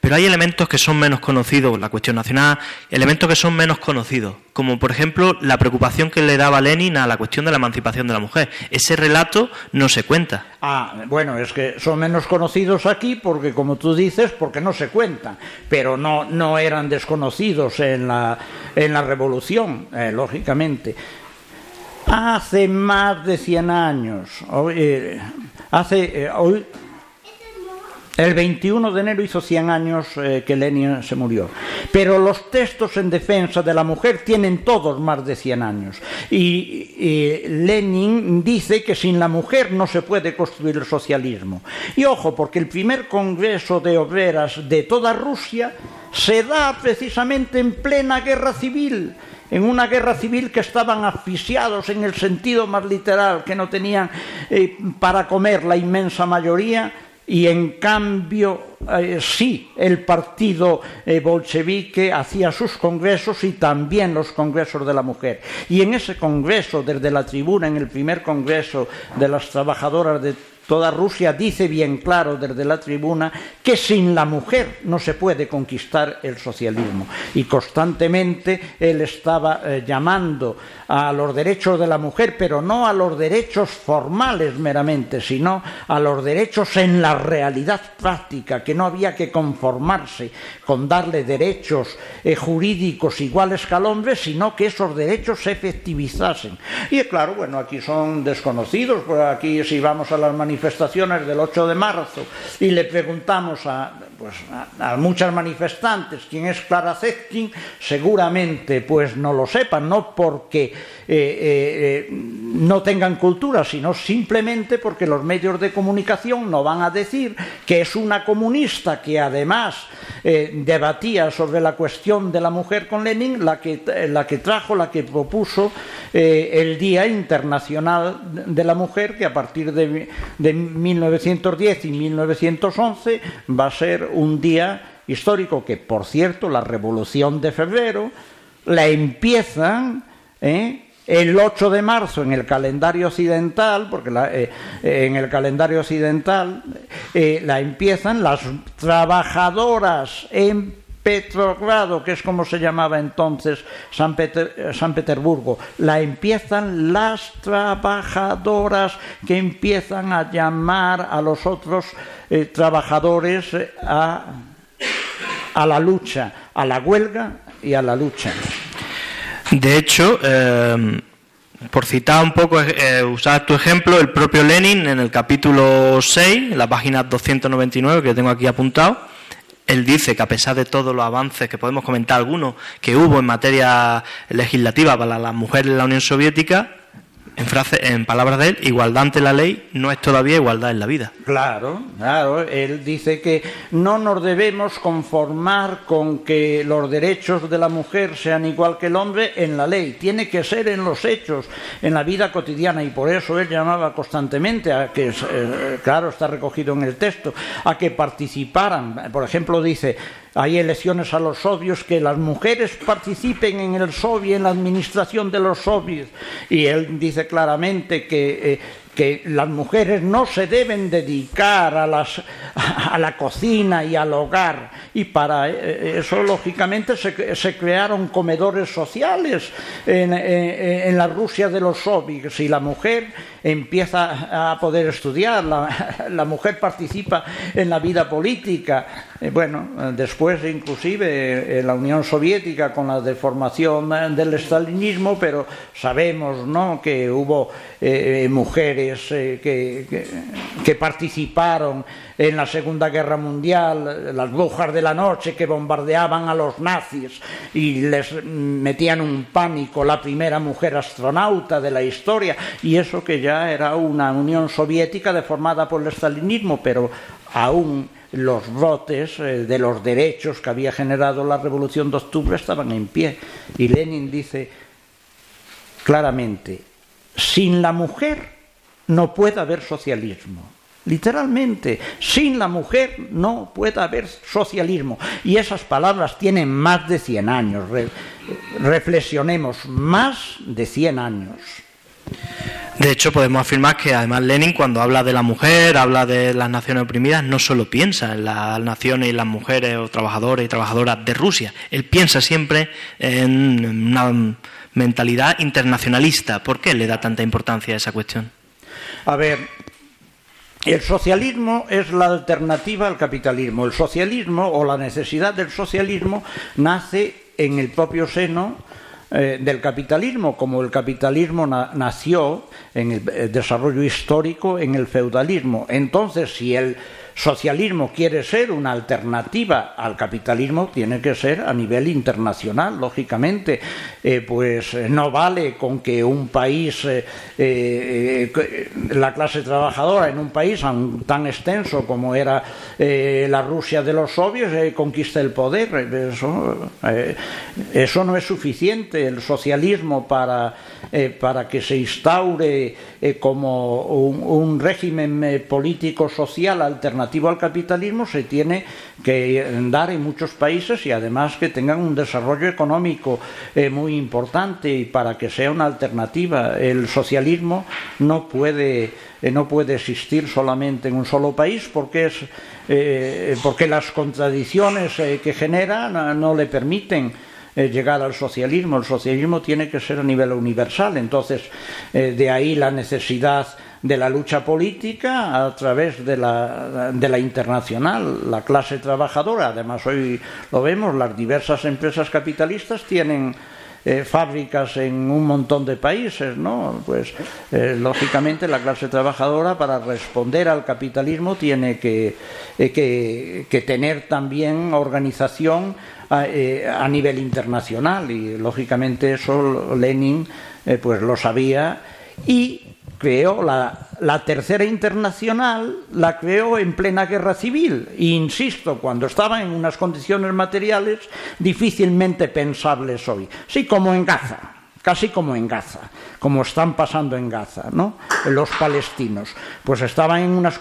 Pero hay elementos que son menos conocidos, la cuestión nacional, elementos que son menos conocidos, como por ejemplo la preocupación que le daba Lenin a la cuestión de la emancipación de la mujer. Ese relato no se cuenta. Ah, bueno, es que son menos conocidos aquí porque, como tú dices, porque no se cuentan, pero no, no eran desconocidos en la, en la revolución, eh, lógicamente. Hace más de 100 años, hoy, eh, hace, eh, hoy, El 21 de enero hizo 100 años eh, que Lenin se murió. Pero los textos en defensa de la mujer tienen todos más de 100 años. Y, Lenin dice que sin la mujer no se puede construir el socialismo. Y ojo, porque el primer congreso de obreras de toda Rusia se da precisamente en plena guerra civil en una guerra civil que estaban asfixiados en el sentido más literal, que no tenían eh, para comer la inmensa mayoría, y en cambio eh, sí el partido eh, bolchevique hacía sus congresos y también los congresos de la mujer. Y en ese congreso, desde la tribuna, en el primer congreso de las trabajadoras de Toda Rusia dice bien claro desde la tribuna que sin la mujer no se puede conquistar el socialismo. Y constantemente él estaba eh, llamando a los derechos de la mujer, pero no a los derechos formales meramente, sino a los derechos en la realidad práctica, que no había que conformarse con darle derechos eh, jurídicos iguales que al hombre, sino que esos derechos se efectivizasen. Y claro, bueno, aquí son desconocidos, por aquí si vamos a las manifestaciones, manifestaciones del 8 de marzo y le preguntamos a, pues, a, muchas manifestantes quién es Clara Zetkin, seguramente pues no lo sepan, no porque eh, eh, no tengan cultura, sino simplemente porque los medios de comunicación no van a decir que es una comunista que además eh, debatía sobre la cuestión de la mujer con Lenin, la que, la que trajo, la que propuso el Día Internacional de la Mujer, que a partir de, de 1910 y 1911 va a ser un día histórico que, por cierto, la Revolución de Febrero la empiezan ¿eh? El 8 de marzo en el calendario occidental, porque la, eh, en el calendario occidental eh, la empiezan las trabajadoras en Petrogrado, que es como se llamaba entonces San, San, Petersburgo, la empiezan las trabajadoras que empiezan a llamar a los otros eh, trabajadores a, a, la lucha, a la huelga y a la lucha. De hecho, eh, por citar un poco, eh, usar tu ejemplo, el propio Lenin en el capítulo 6, en la página 299 que tengo aquí apuntado, él dice que a pesar de todos los avances, que podemos comentar algunos, que hubo en materia legislativa para las mujeres en la Unión Soviética, en, frase, en palabras de él, igualdad ante la ley no es todavía igualdad en la vida. Claro, claro. Él dice que no nos debemos conformar con que los derechos de la mujer sean igual que el hombre en la ley. Tiene que ser en los hechos, en la vida cotidiana. Y por eso él llamaba constantemente a que, eh, claro, está recogido en el texto, a que participaran. Por ejemplo, dice, hay elecciones a los soviets, que las mujeres participen en el soviet, en la administración de los soviets. Y él dice claramente que, eh, que las mujeres no se deben dedicar a, las, a, la cocina y al hogar. Y para eh, eso, lógicamente, se, se crearon comedores sociales en, en, en, la Rusia de los soviets. Y la mujer empieza a poder estudiar, la, mujer participa en la vida política. Eh, bueno, después inclusive en la Unión Soviética con la deformación del estalinismo, pero sabemos ¿no? que hubo eh, mujeres eh, que, que, participaron en la Segunda Guerra Mundial, las brujas de la noche que bombardeaban a los nazis y les metían un pánico, la primera mujer astronauta de la historia, y eso que ya era una Unión Soviética deformada por el estalinismo, pero aún los brotes eh, de los derechos que había generado la Revolución de Octubre estaban en pie. Y Lenin dice claramente, sin la mujer no puede haber socialismo. Literalmente, sin la mujer no puede haber socialismo. Y esas palabras tienen más de 100 años. Re reflexionemos, más de 100 años. De hecho, podemos afirmar que además Lenin, cuando habla de la mujer, habla de las naciones oprimidas, no solo piensa en las naciones y las mujeres o trabajadores y trabajadoras de Rusia. Él piensa siempre en una mentalidad internacionalista. ¿Por qué le da tanta importancia a esa cuestión? A ver, el socialismo es la alternativa al capitalismo. El socialismo o la necesidad del socialismo nace en el propio seno eh, del capitalismo, como el capitalismo na nació en el, el desarrollo histórico en el feudalismo. Entonces, si el socialismo quiere ser una alternativa al capitalismo, tiene que ser a nivel internacional, lógicamente. Eh, pues eh, no vale con que un país, eh, la clase trabajadora en un país tan extenso como era la Rusia de los soviets, conquiste el poder. Eso, no es suficiente. El socialismo para, para que se instaure como un, un régimen político-social alternativo al capitalismo se tiene que dar en muchos países y además que tengan un desarrollo económico eh, muy importante y para que sea una alternativa. El socialismo no puede, eh, no puede existir solamente en un solo país porque, es, eh, porque las contradicciones que genera no, le permiten llegar al socialismo. El socialismo tiene que ser a nivel universal. Entonces, de ahí la necesidad de la lucha política a través de la, de la internacional, la clase trabajadora. Además, hoy lo vemos, las diversas empresas capitalistas tienen eh, fábricas en un montón de países, ¿no? Pues eh, lógicamente la clase trabajadora para responder al capitalismo tiene que, eh, que, tener también organización a, a, nivel internacional y lógicamente eso Lenin pues lo sabía y creó la, la, tercera internacional, la creó en plena guerra civil. E insisto, cuando estaba en unas condiciones materiales difícilmente pensables hoy. Sí, como en Gaza casi como en Gaza, como están pasando en Gaza, ¿no? Los palestinos, pues estaban en unas,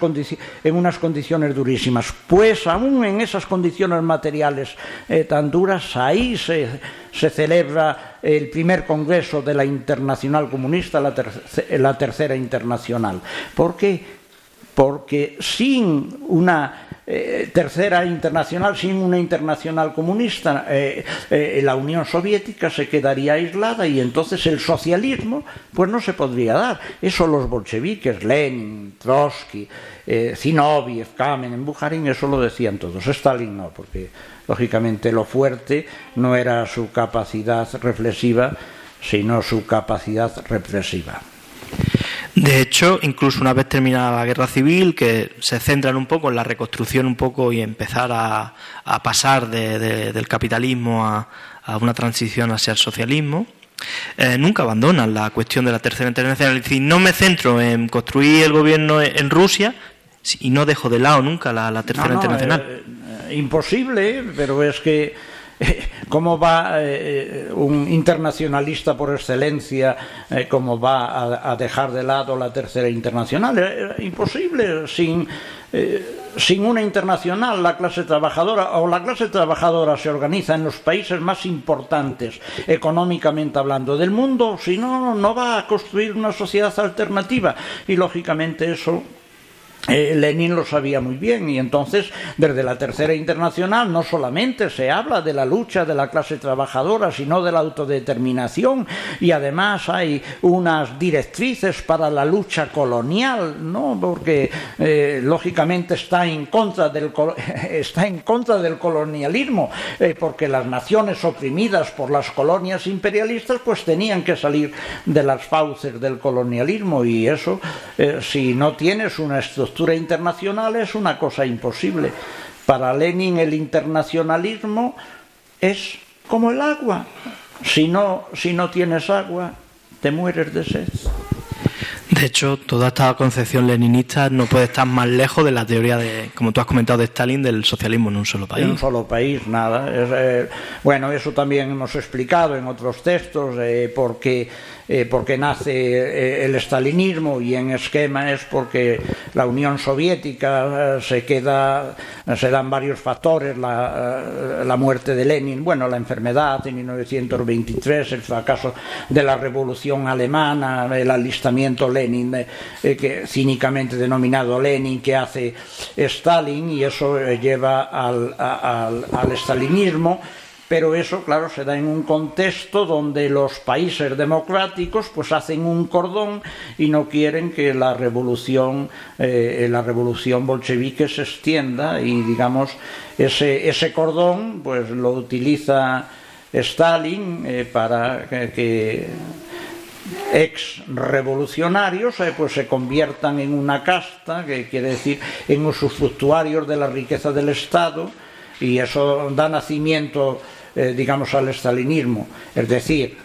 en unas condiciones durísimas. Pues aún en esas condiciones materiales eh, tan duras, ahí se, celebra el primer congreso de la Internacional Comunista, la, la tercera internacional. ¿Por qué? Porque sin una eh, tercera internacional, sin una internacional comunista, eh, eh, la Unión Soviética se quedaría aislada y entonces el socialismo pues no se podría dar. Eso los bolcheviques, Lenin, Trotsky, Zinoviev, Kamenev, Bukharin, eso lo decían todos. Stalin no, porque lógicamente lo fuerte no era su capacidad reflexiva, sino su capacidad represiva. De hecho, incluso una vez terminada la guerra civil, que se centran un poco en la reconstrucción un poco y empezar a, pasar del capitalismo a, una transición hacia el socialismo, eh, nunca abandonan la cuestión de la tercera internacional. Es decir, no me centro en construir el gobierno en Rusia y no dejo de lado nunca la, tercera internacional. Eh, eh, imposible, pero es que ¿Cómo va eh, un internacionalista por excelencia, eh, cómo va a, dejar de lado la tercera internacional? Es imposible sin, eh, sin una internacional la clase trabajadora o la clase trabajadora se organiza en los países más importantes económicamente hablando del mundo, si no, no va a construir una sociedad alternativa y lógicamente eso eh, Lenin lo sabía muy bien y entonces desde la Tercera Internacional no solamente se habla de la lucha de la clase trabajadora, sino de la autodeterminación y además hay unas directrices para la lucha colonial, ¿no? porque eh, lógicamente está en contra del, está en contra del colonialismo, eh, porque las naciones oprimidas por las colonias imperialistas pues tenían que salir de las fauces del colonialismo y eso, si no tienes una estructura internacional es una cosa imposible. Para Lenin el internacionalismo es como el agua. Si no, si no tienes agua, te mueres de sed. De hecho, toda esta concepción leninista no puede estar más lejos de la teoría de, como tú has comentado, de Stalin, del socialismo en un solo país. En un solo país, nada. Eh, bueno, eso también hemos explicado en otros textos, eh, porque eh, porque nace eh, el estalinismo y en esquema es porque la Unión Soviética eh, se queda, se dan varios factores, la, muerte de Lenin, bueno, la enfermedad en 1923, el fracaso de la Revolución Alemana, el alistamiento Lenin, que cínicamente denominado Lenin, que hace Stalin y eso lleva al, al, al estalinismo pero eso, claro, se da en un contexto donde los países democráticos pues hacen un cordón y no quieren que la revolución, eh, la revolución bolchevique se extienda y digamos ese, ese cordón pues lo utiliza Stalin eh, para que ex revolucionarios eh, pues se conviertan en una casta, que quiere decir en usufructuarios de la riqueza del Estado, y eso da nacimiento, eh, digamos, al estalinismo. Es decir,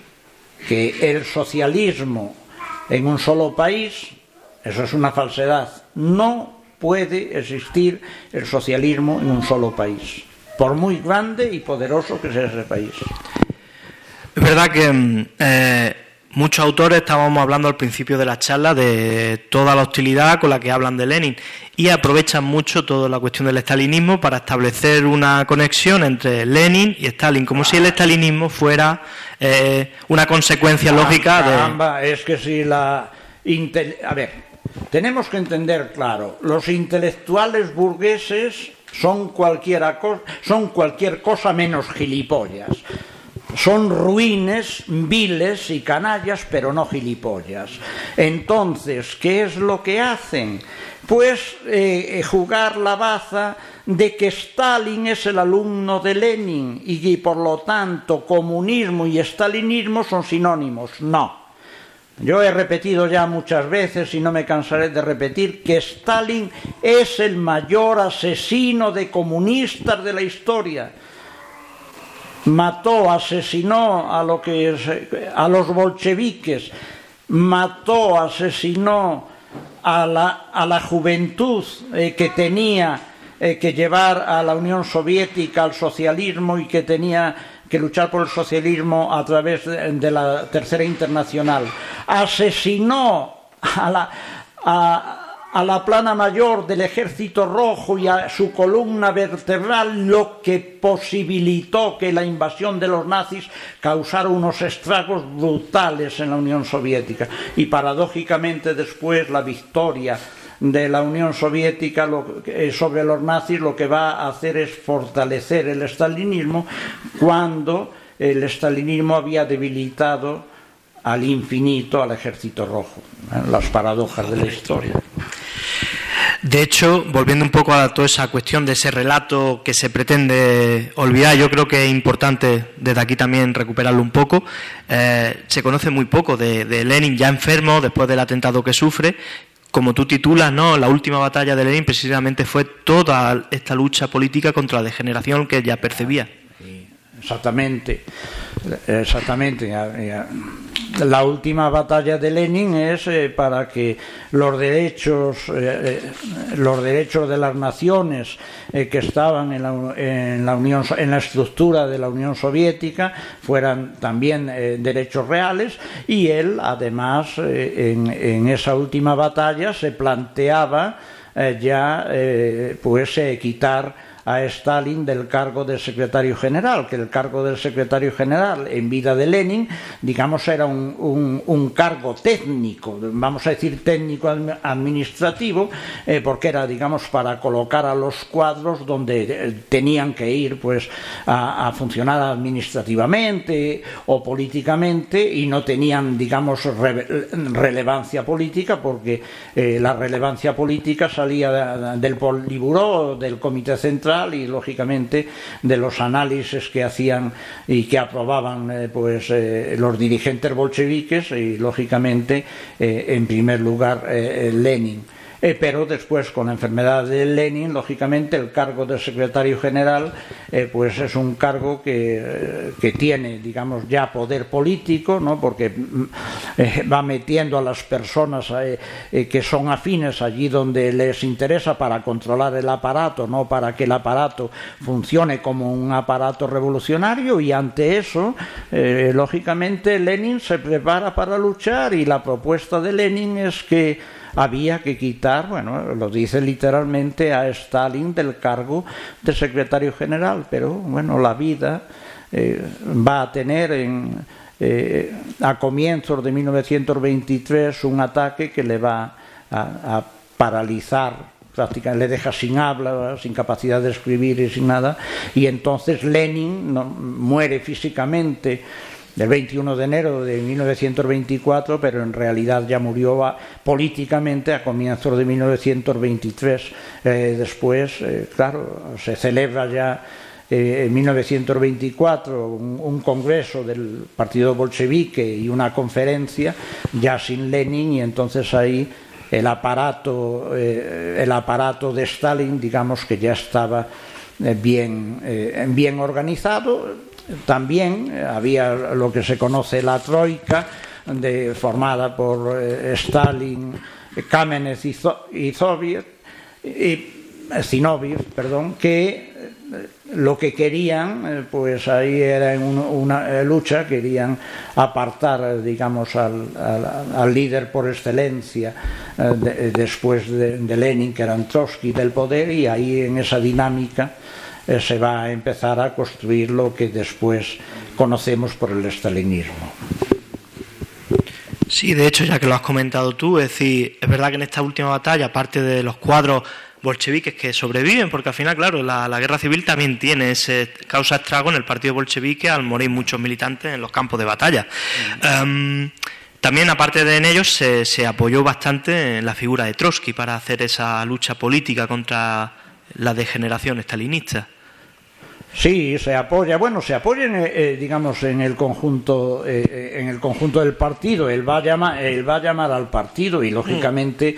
que el socialismo en un solo país, eso es una falsedad. No puede existir el socialismo en un solo país, por muy grande y poderoso que sea ese país. Es verdad que mm, eh, muchos autores estábamos hablando al principio de la charla de toda la hostilidad con la que hablan de Lenin y aprovechan mucho toda la cuestión del estalinismo para establecer una conexión entre Lenin y Stalin, como si el estalinismo fuera eh, una consecuencia lógica de... Caramba, es que si la... A ver, tenemos que entender claro, los intelectuales burgueses son, cualquiera son cualquier cosa menos gilipollas son ruines, viles y canallas, pero no gilipollas. Entonces, ¿qué es lo que hacen? Pues eh, jugar la baza de que Stalin es el alumno de Lenin y por lo tanto comunismo y stalinismo son sinónimos. No. Yo he repetido ya muchas veces y no me cansaré de repetir que Stalin es el mayor asesino de comunistas de la historia mató, asesinó a, lo que a los bolcheviques, mató, asesinó a la, a la juventud eh, que tenía eh, que llevar a la Unión Soviética al socialismo y que tenía que luchar por el socialismo a través de, la Tercera Internacional. Asesinó a la, a la plana mayor del ejército rojo y a su columna vertebral, lo que posibilitó que la invasión de los nazis causara unos estragos brutales en la Unión Soviética. Y paradójicamente después la victoria de la Unión Soviética sobre los nazis lo que va a hacer es fortalecer el estalinismo cuando el estalinismo había debilitado al infinito al ejército rojo. ¿eh? Las paradojas de la historia. De hecho, volviendo un poco a toda esa cuestión de ese relato que se pretende olvidar, yo creo que es importante desde aquí también recuperarlo un poco. Eh, se conoce muy poco de, Lenin ya enfermo después del atentado que sufre. Como tú titulas, ¿no? La última batalla de Lenin precisamente fue toda esta lucha política contra la degeneración que ya percibía. Exactamente, exactamente. La última batalla de Lenin es eh, para que los derechos, eh, eh, los derechos de las naciones que estaban en la, en la, Unión, en la estructura de la Unión Soviética fueran también derechos reales y él, además, en, en, esa última batalla se planteaba ya, pues, quitar a Stalin del cargo de secretario general, que el cargo del secretario general en vida de Lenin, digamos, era un, un, cargo técnico, vamos a decir técnico administrativo, eh, porque era, digamos, para colocar a los cuadros donde eh, tenían que ir pues a, funcionar administrativamente o políticamente y no tenían, digamos, relevancia política porque eh, la relevancia política salía del Politburó, del Comité Central, y lógicamente de los análisis que hacían y que aprobaban eh, pues eh, los dirigentes bolcheviques y lógicamente eh, en primer lugar Lenin. Eh, pero después con la enfermedad de Lenin, lógicamente el cargo de secretario general eh, pues es un cargo que, que, tiene, digamos, ya poder político, ¿no? porque mm, eh, va metiendo a las personas que son afines allí donde les interesa para controlar el aparato, no para que el aparato funcione como un aparato revolucionario y ante eso, lógicamente, Lenin se prepara para luchar y la propuesta de Lenin es que había que quitar, bueno, lo dice literalmente a Stalin del cargo de secretario general, pero bueno, la vida eh, va a tener en, eh, a comienzos de 1923 un ataque que le va a, paralizar prácticamente le deja sin habla, sin capacidad de escribir y sin nada, y entonces Lenin muere físicamente del 21 de enero de 1924, pero en realidad ya murió políticamente a comienzos de 1923. Eh, después, eh, claro, se celebra ya eh, en 1924 un, congreso del partido bolchevique y una conferencia ya sin Lenin y entonces ahí el aparato, el aparato de Stalin digamos que ya estaba bien, bien organizado. También había lo que se conoce la troika, formada por eh, Stalin, Kamenev y, y y Zinoviev, perdón, que lo que querían, eh, pues ahí era una, eh, lucha, querían apartar, digamos, al, líder por excelencia eh, de, después de, de, Lenin, que era Trotsky, del poder, y ahí en esa dinámica eh, se va a empezar a construir lo que después conocemos por el estalinismo. Sí, de hecho, ya que lo has comentado tú, es decir, es verdad que en esta última batalla, aparte de los cuadros bolcheviques que sobreviven, porque al final, claro, la, la, guerra civil también tiene ese causa estrago en el partido bolchevique al morir muchos militantes en los campos de batalla. Mm. Um, también, aparte de en ellos, se, se, apoyó bastante en la figura de Trotsky para hacer esa lucha política contra la degeneración estalinista. Sí, se apoya. Bueno, se apoya, en, eh, digamos, en el conjunto, eh, en el conjunto del partido. Él va a llamar, él va a llamar al partido y lógicamente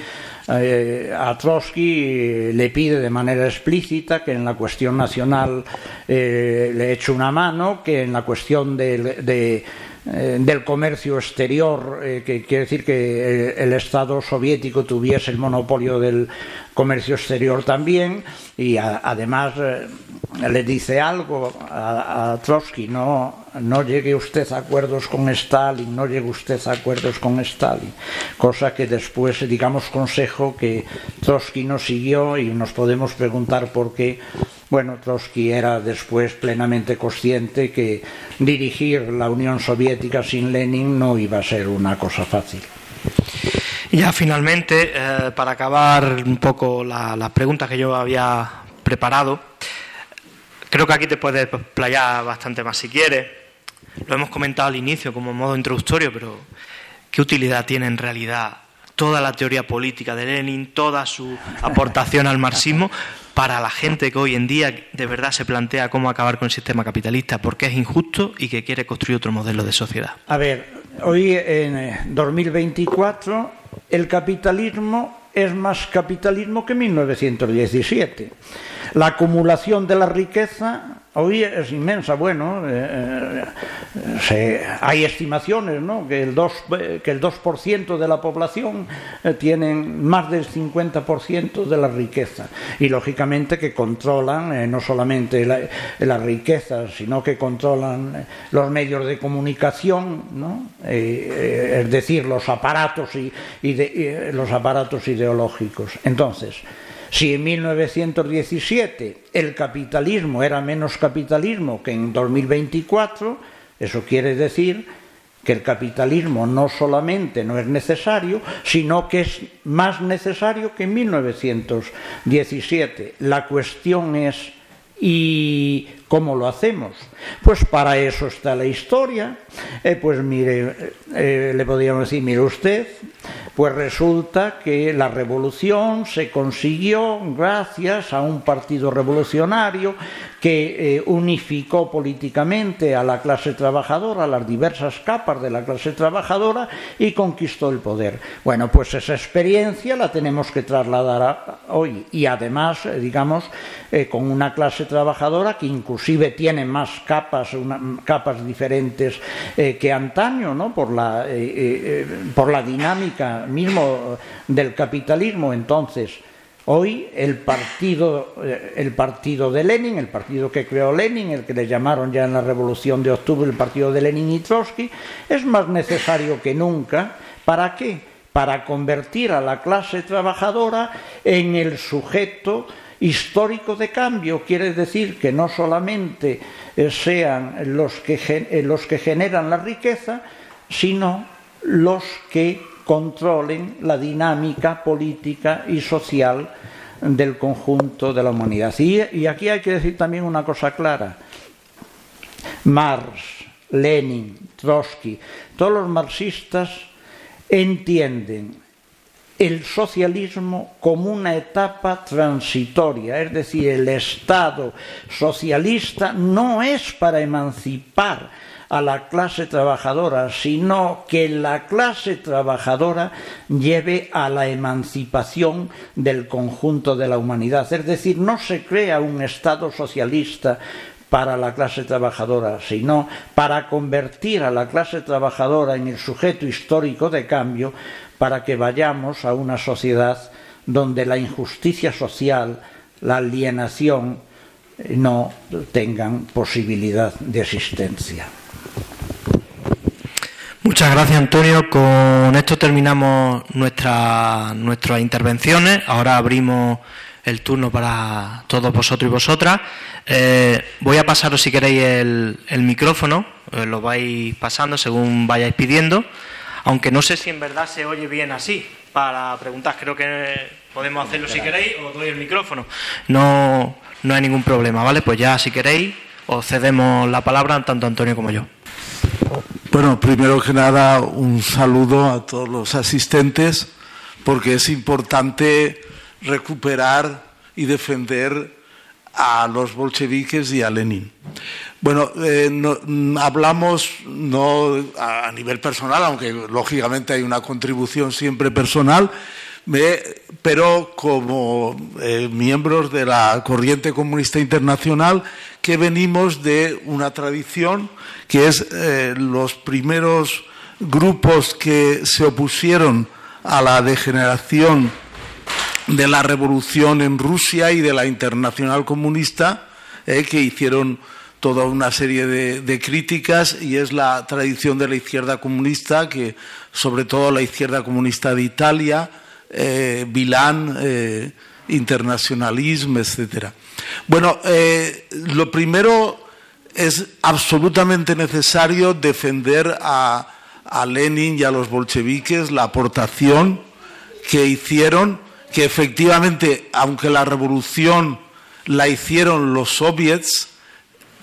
eh, a Trotsky le pide de manera explícita que en la cuestión nacional eh, le eche una mano, que en la cuestión de, de eh, del comercio exterior, eh, que quiere decir que el, el, Estado soviético tuviese el monopolio del comercio exterior también, y además eh, le dice algo a, a, Trotsky, no, no llegue usted a acuerdos con Stalin, no llegue usted a acuerdos con Stalin, cosa que después, digamos, consejo que Trotsky no siguió y nos podemos preguntar por qué bueno, Trotsky era después plenamente consciente que dirigir la Unión Soviética sin Lenin no iba a ser una cosa fácil. Ya finalmente, eh, para acabar un poco las la preguntas que yo había preparado, creo que aquí te puedes playar bastante más si quieres. Lo hemos comentado al inicio como modo introductorio, pero ¿qué utilidad tiene en realidad toda la teoría política de Lenin, toda su aportación al marxismo, para la gente que hoy en día de verdad se plantea cómo acabar con el sistema capitalista, porque es injusto y que quiere construir otro modelo de sociedad. A ver, hoy en 2024 el capitalismo es más capitalismo que 1917. La acumulación de la riqueza hoy es inmensa. Bueno, eh, eh, se, hay estimaciones, ¿no? Que el 2%, que el 2 de la población eh, tienen más del 50% de la riqueza. Y lógicamente que controlan eh, no solamente la, la, riqueza, sino que controlan los medios de comunicación, ¿no? Eh, es decir, los aparatos, y, y de, los aparatos ideológicos. Entonces, si en 1917 el capitalismo era menos capitalismo que en 2024, eso quiere decir que el capitalismo no solamente no es necesario, sino que es más necesario que en 1917. La cuestión es ¿y cómo lo hacemos? Pues para eso está la historia. Eh, pues mire, eh, le podríamos decir, mire usted, pues resulta que la revolución se consiguió gracias a un partido revolucionario que eh, unificó políticamente a la clase trabajadora, a las diversas capas de la clase trabajadora y conquistó el poder. Bueno, pues esa experiencia la tenemos que trasladar hoy y además, digamos, con una clase trabajadora que inclusive tiene más capas, una, capas diferentes eh, que antaño, ¿no? Por la, por la dinámica mismo del capitalismo. Entonces, hoy el partido, el partido de Lenin, el partido que creó Lenin, el que le llamaron ya en la Revolución de Octubre el partido de Lenin y Trotsky, es más necesario que nunca. ¿Para qué? Para convertir a la clase trabajadora en el sujeto histórico de cambio quiere decir que no solamente sean los que, los que generan la riqueza, sino los que controlen la dinámica política y social del conjunto de la humanidad. Y, y, aquí hay que decir también una cosa clara. Marx, Lenin, Trotsky, todos los marxistas entienden el socialismo como una etapa transitoria, es decir, el Estado socialista no es para emancipar a la clase trabajadora, sino que la clase trabajadora lleve a la emancipación del conjunto de la humanidad. Es decir, no se crea un Estado socialista para la clase trabajadora, sino para convertir a la clase trabajadora en el sujeto histórico de cambio para que vayamos a una sociedad donde la injusticia social, la alienación, no tengan posibilidad de existencia. Muchas gracias, Antonio. Con esto terminamos nuestra, nuestras intervenciones. Ahora abrimos el turno para todos vosotros y vosotras. Eh, voy a pasaros, si queréis, el, micrófono. Eh, lo vais pasando según vayáis pidiendo. Aunque no sé si en verdad se oye bien así. Para preguntar, creo que podemos hacerlo si queréis. Os doy el micrófono. No, no hay ningún problema, ¿vale? Pues ya, si queréis, os cedemos la palabra tanto Antonio como yo. Bueno, primero que nada, un saludo a todos los asistentes, porque es importante recuperar y defender a los bolcheviques y a Lenin. Bueno, eh, hablamos no a nivel personal, aunque lógicamente hay una contribución siempre personal, pero como eh, miembros de la corriente comunista internacional que venimos de una tradición que es eh, los primeros grupos que se opusieron a la degeneración de la revolución en Rusia y de la internacional comunista, que hicieron toda una serie de, críticas y es la tradición de la izquierda comunista, que sobre todo la izquierda comunista de Italia, eh, Vilán, eh, internacionalismo, etcétera. Bueno, eh, lo primero es absolutamente necesario defender a, Lenin y a los bolcheviques la aportación que hicieron, que efectivamente, aunque la revolución la hicieron los soviets,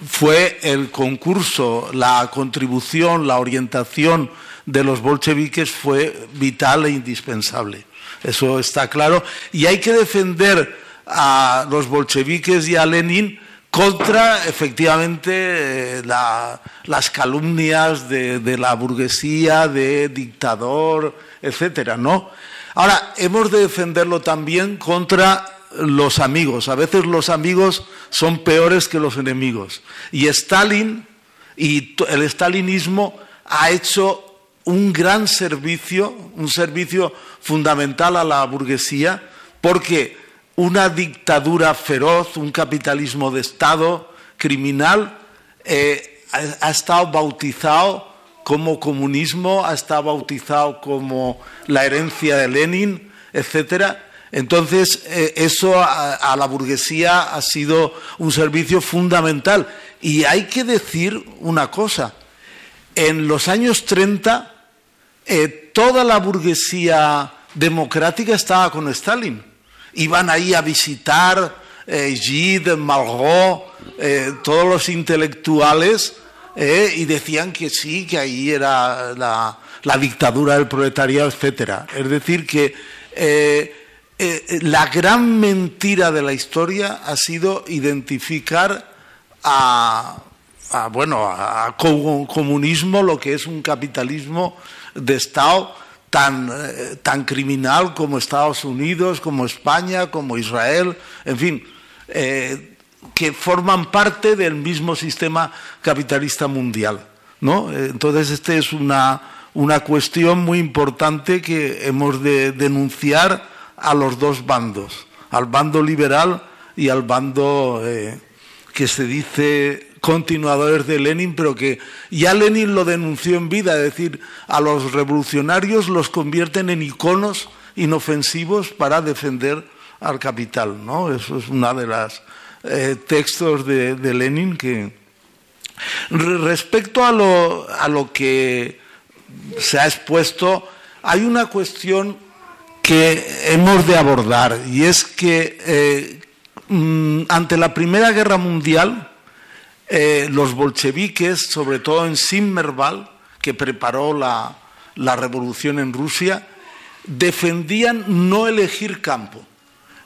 fue el concurso, la contribución, la orientación de los bolcheviques fue vital e indispensable. Eso está claro. Y hay que defender a los bolcheviques y a Lenin contra efectivamente eh, las calumnias de, la burguesía, de dictador, etcétera, ¿no? Ahora, hemos de defenderlo también contra los amigos. A veces los amigos son peores que los enemigos. Y Stalin y el stalinismo ha hecho un gran servicio, un servicio fundamental a la burguesía, porque una dictadura feroz, un capitalismo de Estado criminal, eh, ha, estado bautizado como comunismo, ha estado bautizado como la herencia de Lenin, etcétera. Entonces, eh, eso a, la burguesía ha sido un servicio fundamental. Y hay que decir una cosa. En los años 30, eh, toda la burguesía democrática estaba con Stalin. Iban ahí a visitar eh, Gide, Malraux, eh, todos los intelectuales, y decían que sí, que ahí era la, dictadura del proletariado, etc. Es decir, que la gran mentira de la historia ha sido identificar a, bueno, a comunismo, lo que es un capitalismo de Estado tan, eh, tan criminal como Estados Unidos, como España, como Israel, en fin, eh, que forman parte del mismo sistema capitalista mundial. ¿no? Entonces, esta es una, una cuestión muy importante que hemos de denunciar a los dos bandos, al bando liberal y al bando eh, que se dice continuadores de Lenin, pero que ya Lenin lo denunció en vida, es decir, a los revolucionarios los convierten en iconos inofensivos para defender al capital, ¿no? Eso es uno de los eh, textos de, Lenin que... Respecto a lo, a lo que se ha expuesto, hay una cuestión que hemos de abordar y es que eh, mm, ante la Primera Guerra Mundial, eh, los bolcheviques, sobre todo en Simmerval, que preparó la, revolución en Rusia, defendían no elegir campo,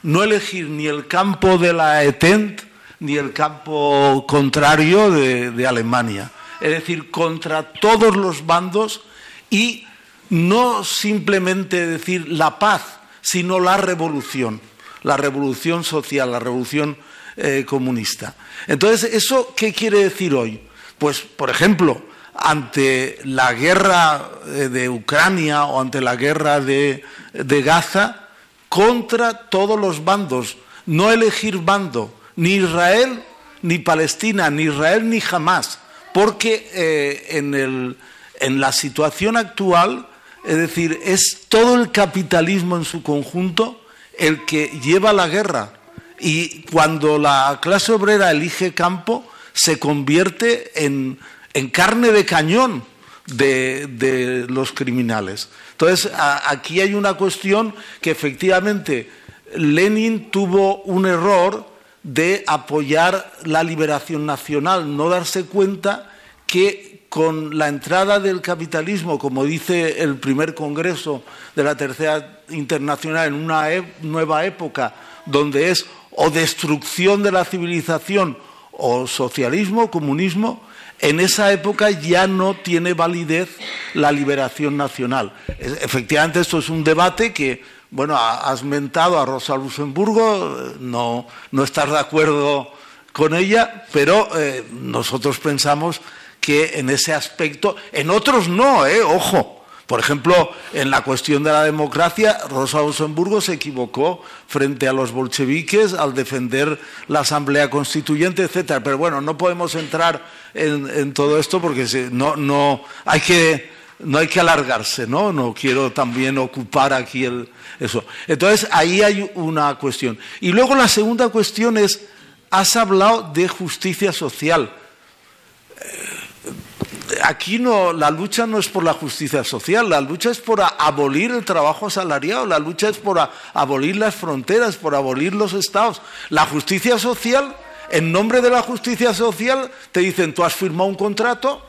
no elegir ni el campo de la ETENT ni el campo contrario de Alemania, es decir, contra todos los bandos y no simplemente decir la paz, sino la revolución, la revolución social, la revolución eh, comunista. Entonces, ¿eso qué quiere decir hoy? Pues, por ejemplo, ante la guerra eh, de Ucrania o ante la guerra de, de Gaza, contra todos los bandos, no elegir bando, ni Israel ni Palestina, ni Israel ni jamás, porque eh, en, el, en la situación actual, es decir, es todo el capitalismo en su conjunto el que lleva la guerra. Y cuando la clase obrera elige campo, se convierte en, carne de cañón de, los criminales. Entonces, aquí hay una cuestión que efectivamente Lenin tuvo un error de apoyar la liberación nacional, no darse cuenta que con la entrada del capitalismo, como dice el primer Congreso de la Tercera Internacional, en una e nueva época donde es o destrucción de la civilización o socialismo, comunismo, en esa época ya no tiene validez la liberación nacional. Efectivamente, esto es un debate que, bueno, has mentado a Rosa Luxemburgo, no, no estás de acuerdo con ella, pero eh, nosotros pensamos que en ese aspecto, en otros no, eh, ojo, por ejemplo, en la cuestión de la democracia, Rosa Luxemburgo se equivocó frente a los bolcheviques al defender la Asamblea Constituyente, etcétera. Pero bueno, no podemos entrar en, todo esto porque no, no, hay que, no hay que alargarse, ¿no? No quiero también ocupar aquí el, eso. Entonces, ahí hay una cuestión. Y luego la segunda cuestión es, has hablado de justicia social aquí no, la lucha no es por la justicia social, la lucha es por abolir el trabajo asalariado, la lucha es por abolir las fronteras, por abolir los estados. La justicia social, en nombre de la justicia social, te dicen, tú has firmado un contrato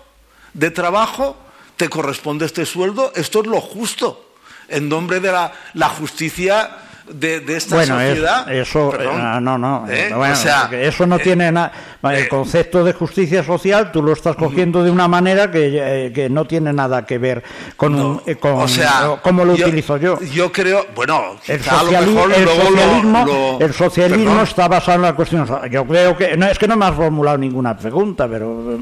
de trabajo, te corresponde este sueldo, esto es lo justo. En nombre de la, la justicia de, de esta bueno, sociedad. Es, eso, Perdón. eh, no, no, ¿Eh? bueno, O sea, eso no eh, tiene nada. El eh, concepto de justicia social tú lo estás cogiendo de una manera que, eh, que no tiene nada que ver con, no, un- eh, con o sea, cómo lo utilizo yo. Yo creo, bueno, El, sociali- mejor el luego socialismo, lo- el socialismo está basado en la cuestión. Yo creo que no es que no me has formulado ninguna pregunta, pero eh,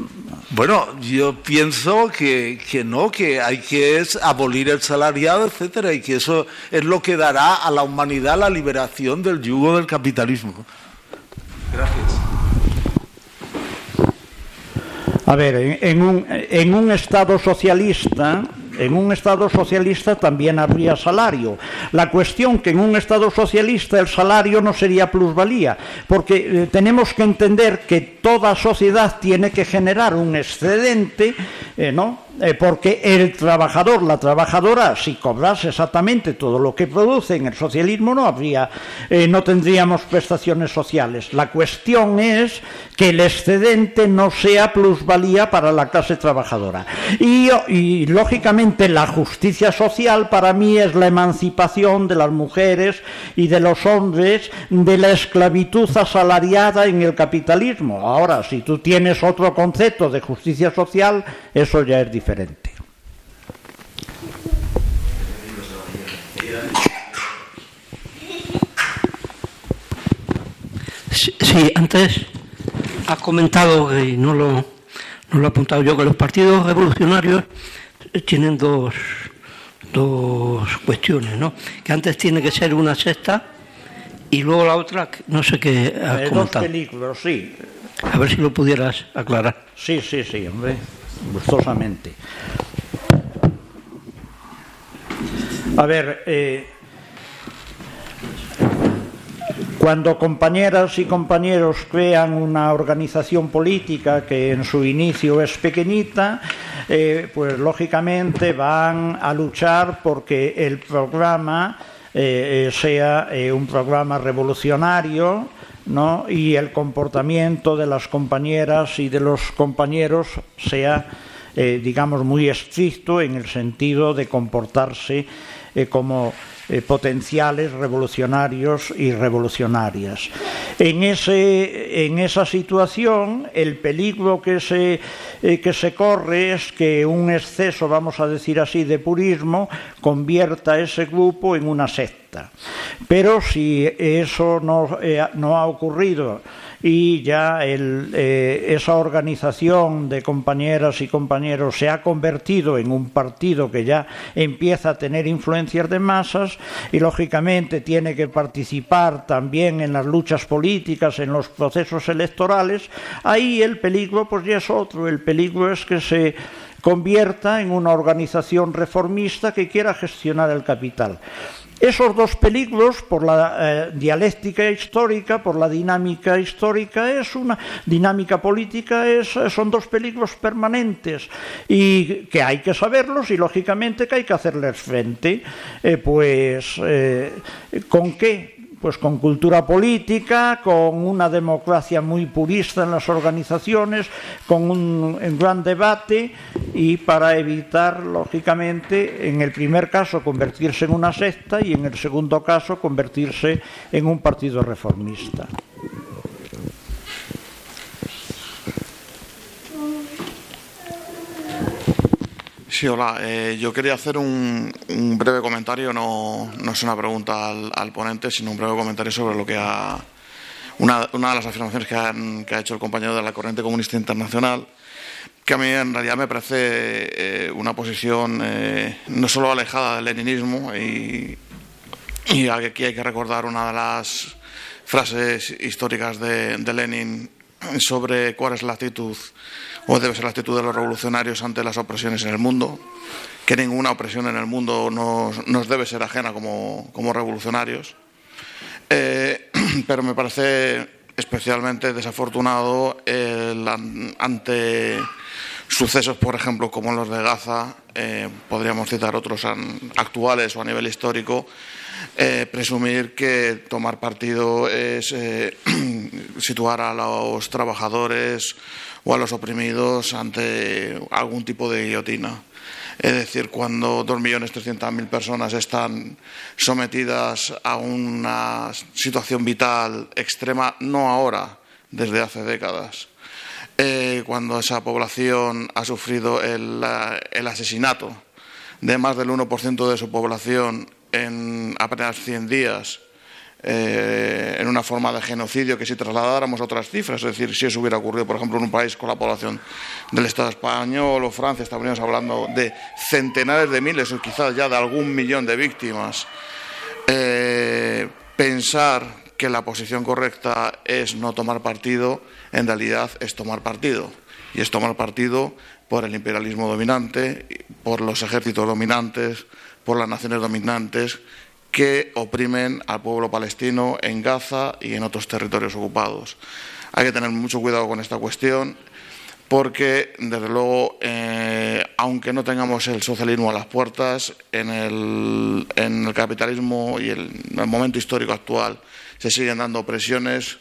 Bueno, yo pienso que, que no, que hay que es abolir el salariado, etcétera, y que eso es lo que dará a la humanidad la liberación del yugo del capitalismo. A ver, en, en un, en un Estado socialista, en un Estado socialista también habría salario. La cuestión que en un Estado socialista el salario no sería plusvalía, porque eh, tenemos que entender que toda sociedad tiene que generar un excedente, eh, ¿no? Eh, porque el trabajador, la trabajadora, si cobrase exactamente todo lo que produce en el socialismo, no habría, eh, no tendríamos prestaciones sociales. La cuestión es que el excedente no sea plusvalía para la clase trabajadora. Y, y, lógicamente la justicia social para mí es la emancipación de las mujeres y de los hombres de la esclavitud asalariada en el capitalismo. Ahora, si tú tienes otro concepto de justicia social, eso ya es diferente. Sí, sí, antes has comentado, y no lo, no lo he apuntado yo, que los partidos revolucionarios tienen dos, dos cuestiones, ¿no? Que antes tiene que ser una sexta y luego la otra, no sé qué has Eh, dos películas, sí. A ver si lo pudieras aclarar. Sí, sí, sí, hombre, gustosamente. A ver, eh, cuando compañeras y compañeros crean una organización política que en su inicio es pequeñita, eh, pues lógicamente van a luchar porque el programa eh, sea un programa revolucionario, ¿no? y el comportamiento de las compañeras y de los compañeros sea eh, digamos, muy estricto en el sentido de comportarse eh, como eh, potenciales revolucionarios y revolucionarias. En, ese, en esa situación, el peligro que se, eh, que se corre es que un exceso, vamos a decir así, de purismo convierta a ese grupo en una secta. Pero si eso no, eh, no ha ocurrido, y ya eh, esa organización de compañeras y compañeros se ha convertido en un partido que ya empieza a tener influencias de masas y lógicamente tiene que participar también en las luchas políticas, en los procesos electorales, ahí el peligro pues ya es otro, el peligro es que se convierta en una organización reformista que quiera gestionar el capital. Esos dos peligros, por la eh, dialéctica histórica, por la dinámica histórica, es una dinámica política, son dos peligros permanentes y que hay que saberlos y lógicamente que hay que hacerles frente. Eh, pues, eh, ¿con qué? Pues con cultura política, con una democracia muy purista en las organizaciones, con un, gran debate y para evitar, lógicamente, en el primer caso convertirse en una secta y en el segundo caso convertirse en un partido reformista. Sí, hola. Eh, yo quería hacer un, breve comentario, no, es una pregunta al, ponente, sino un breve comentario sobre lo que ha. Una, una de las afirmaciones que, ha hecho el compañero de la Corriente Comunista Internacional, que a mí en realidad me parece eh, una posición eh, no solo alejada del leninismo, y, y, aquí hay que recordar una de las frases históricas de, de Lenin sobre cuál es la actitud o debe ser la actitud de los revolucionarios ante las opresiones en el mundo, que ninguna opresión en el mundo nos, debe ser ajena como, revolucionarios. Eh, pero me parece especialmente desafortunado ante sucesos, por ejemplo, como los de Gaza, eh, podríamos citar otros actuales o a nivel histórico, eh, presumir que tomar partido es situar a los trabajadores o a los oprimidos ante algún tipo de guillotina. Es decir, cuando 2.300.000 personas están sometidas a una situación vital extrema, no ahora, desde hace décadas, eh, cuando esa población ha sufrido el, el asesinato de más del 1% de su población en apenas 100 días, eh, en una forma de genocidio que si trasladáramos otras cifras, es decir, si eso hubiera ocurrido, por ejemplo, en un país con la población del Estado español o Francia, estaríamos hablando de centenares de miles o quizás ya de algún millón de víctimas. Eh, pensar que la posición correcta es no tomar partido, en realidad es tomar partido. Y es tomar partido por el imperialismo dominante, por los ejércitos dominantes, por las naciones dominantes que oprimen al pueblo palestino en Gaza y en otros territorios ocupados. Hay que tener mucho cuidado con esta cuestión porque, desde luego, eh, aunque no tengamos el socialismo a las puertas, en el, capitalismo y en el momento histórico actual se siguen dando presiones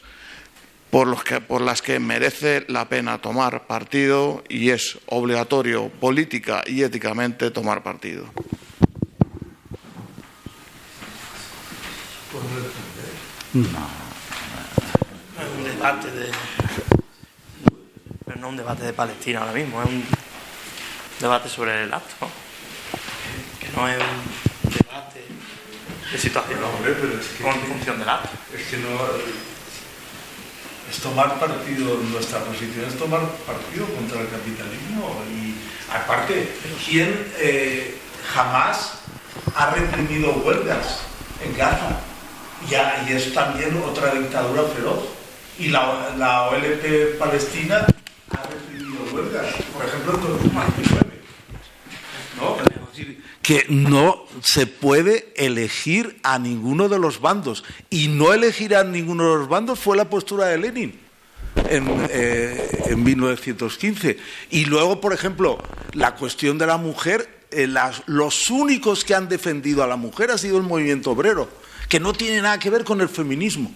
por, los que, por las que merece la pena tomar partido y es obligatorio política y éticamente tomar partido. No. Es un debate de. Pero no un debate de Palestina ahora mismo, es un debate sobre el acto. Que no es un debate de situación pero es que, con función del acto. Es que no. Es tomar partido, nuestra posición es tomar partido contra el capitalismo. Y aparte, ¿quién eh, jamás ha reprimido huelgas en Gaza? Y, es también otra dictadura feroz. Y la, la OLP palestina ha reprimido huelgas, por ejemplo, en 2019. ¿No? que no se puede elegir a ninguno de los bandos. Y no elegir a ninguno de los bandos fue la postura de Lenin en, eh, en 1915. Y luego, por ejemplo, la cuestión de la mujer, eh, los únicos que han defendido a la mujer ha sido el movimiento obrero que no tiene nada que ver con el feminismo.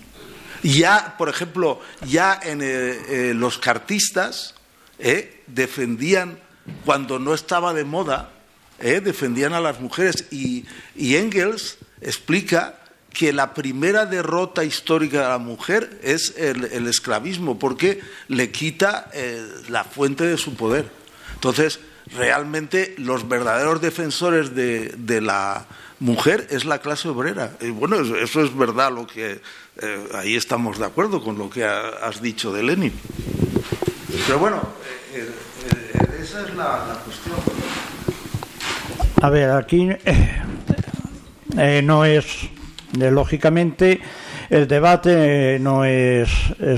Ya, por ejemplo, ya en eh, eh, los cartistas eh, defendían cuando no estaba de moda, ¿eh? defendían a las mujeres. Y, Engels explica que la primera derrota histórica de la mujer es el, esclavismo, porque le quita la fuente de su poder. Entonces, realmente los verdaderos defensores de, de, la mujer es la clase obrera. Y bueno, eso, eso es verdad, lo que eh, ahí estamos de acuerdo con lo que ha, has dicho de Lenin. Pero bueno, eh, eh, esa es la, cuestión. A ver, aquí no es, lógicamente, el debate no es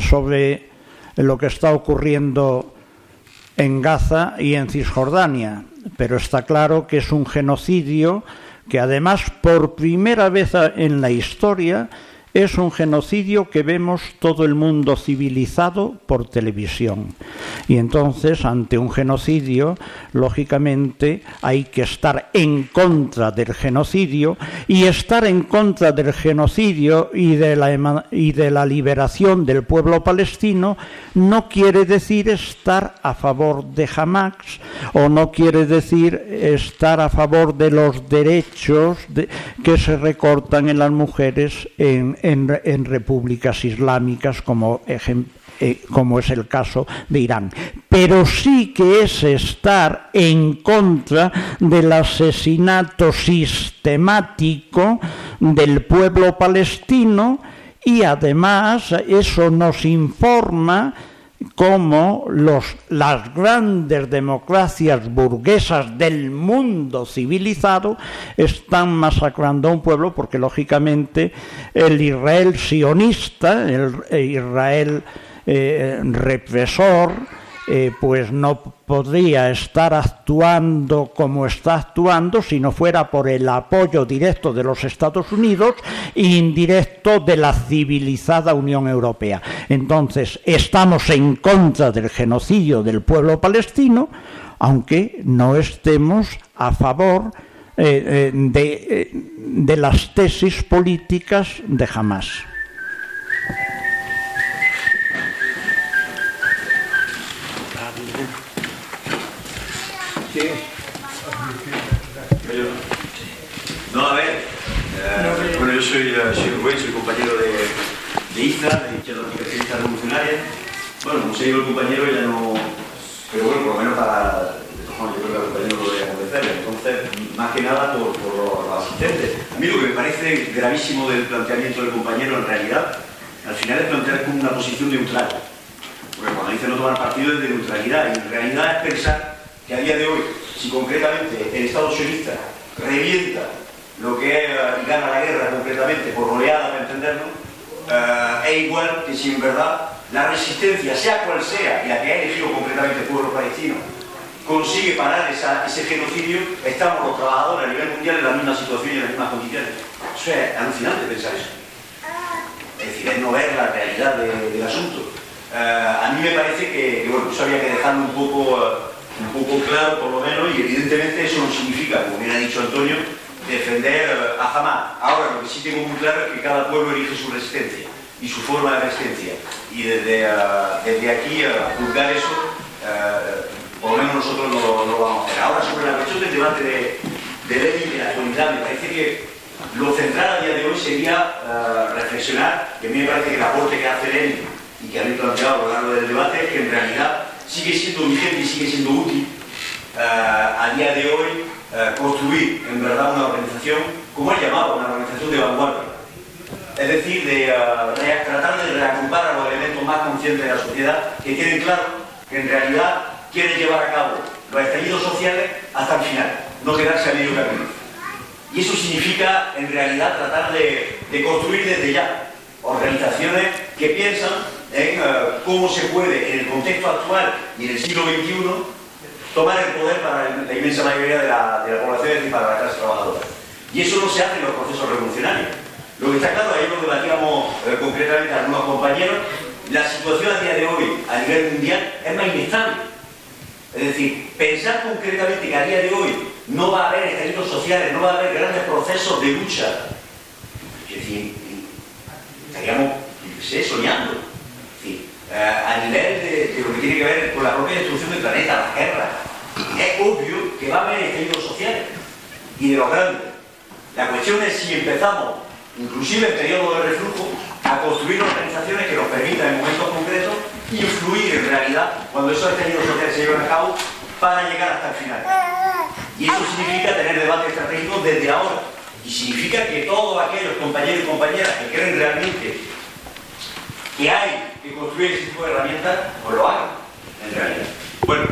sobre lo que está ocurriendo en Gaza y en Cisjordania, pero está claro que es un genocidio que además por primera vez en la historia es un genocidio que vemos todo el mundo civilizado por televisión. Y entonces, ante un genocidio, lógicamente hay que estar en contra del genocidio y estar en contra del genocidio y de la, y de la liberación del pueblo palestino no quiere decir estar a favor de Hamas o no quiere decir estar a favor de los derechos de, que se recortan en las mujeres en, en, repúblicas islámicas como, eh, como es el caso de Irán. Pero sí que es estar en contra del asesinato sistemático del pueblo palestino y además eso nos informa cómo los, las grandes democracias burguesas del mundo civilizado están masacrando a un pueblo porque lógicamente el Israel sionista, el Israel eh, represor, eh, pues no podría estar actuando como está actuando si no fuera por el apoyo directo de los Estados Unidos e indirecto de la civilizada Unión Europea. Entonces, estamos en contra del genocidio del pueblo palestino, aunque no estemos a favor eh, eh, de, eh, de las tesis políticas de Hamas. No, a ver. Eh, bueno, yo soy, soy Rubén, soy compañero de, de IZA, de Izquierda Anticapitalista Revolucionaria. Bueno, como se dijo el compañero, ya no. Pero bueno, por lo menos para. Bueno, yo creo que al compañero lo voy a convencer. Entonces, más que nada por, por los asistentes. A mí lo que me parece gravísimo del planteamiento del compañero, en realidad, al final es plantear como una posición neutral. Porque cuando dice no tomar partido es de neutralidad, y en realidad es pensar que a día de hoy, si concretamente el Estado sionista revienta lo que es gana la guerra concretamente por oleada, para entenderlo, uh, es igual que si en verdad la resistencia, sea cual sea, y la que ha elegido concretamente el pueblo palestino, consigue parar esa, ese genocidio, estamos los trabajadores a nivel mundial en la misma situación y en las mismas condiciones. Eso es alucinante pensar eso. Es decir, es no ver la realidad de, del asunto. Uh, a mí me parece que, que, bueno, eso había que dejarlo un poco... Uh, un poco claro por lo menos y evidentemente eso no significa, como bien ha dicho Antonio, defender a Hamas. Ahora lo que sí tengo muy claro es que cada pueblo elige su resistencia y su forma de resistencia y desde, uh, desde aquí a uh, juzgar eso uh, por lo menos nosotros no, lo vamos a hacer. Ahora sobre la cuestión del debate de, de Lenin de la actualidad me parece que lo central a día de hoy sería reflexionar que a mí me parece que el aporte que hace Lenin y que habéis planteado a lo largo del debate es que en realidad sigue siendo vigente y sigue siendo útil a día de hoy uh, construir en verdad una organización, como he llamado, una organización de vanguardia. Es decir, de uh, tratar de reagrupar a los elementos más conscientes de la sociedad que tienen claro que en realidad quieren llevar a cabo los estallidos sociales hasta el final, no quedarse a medio camino. Y eso significa, en realidad, tratar de, construir desde ya organizaciones que piensan en cómo se puede, en el contexto actual y en el siglo XXI, tomar el poder para la inmensa mayoría de la, población y para la clase trabajadora. Y eso no se hace en los procesos revolucionarios. Lo que está claro, ahí lo debatíamos eh, concretamente algunos compañeros, la situación a día de hoy a nivel mundial es más inestable. Es decir, pensar concretamente que a día de hoy no va a haber estallidos sociales, no va a haber grandes procesos de lucha, es decir, estaríamos sé, soñando. Eh, a nivel de, de, lo que tiene que ver con la propia destrucción del planeta, las guerras, es obvio que va a haber estallidos sociales y de los grandes. La cuestión es si empezamos, inclusive en periodo de reflujo, a construir organizaciones que nos permitan en momentos concretos influir en realidad cuando esos estallidos sociales se llevan a cabo para llegar hasta el final. Y eso significa tener debate estratégico desde ahora. Y significa que todos aquellos compañeros y compañeras que creen realmente que hay que construir ese tipo de herramientas, pues lo hagan, en realidad. Bueno,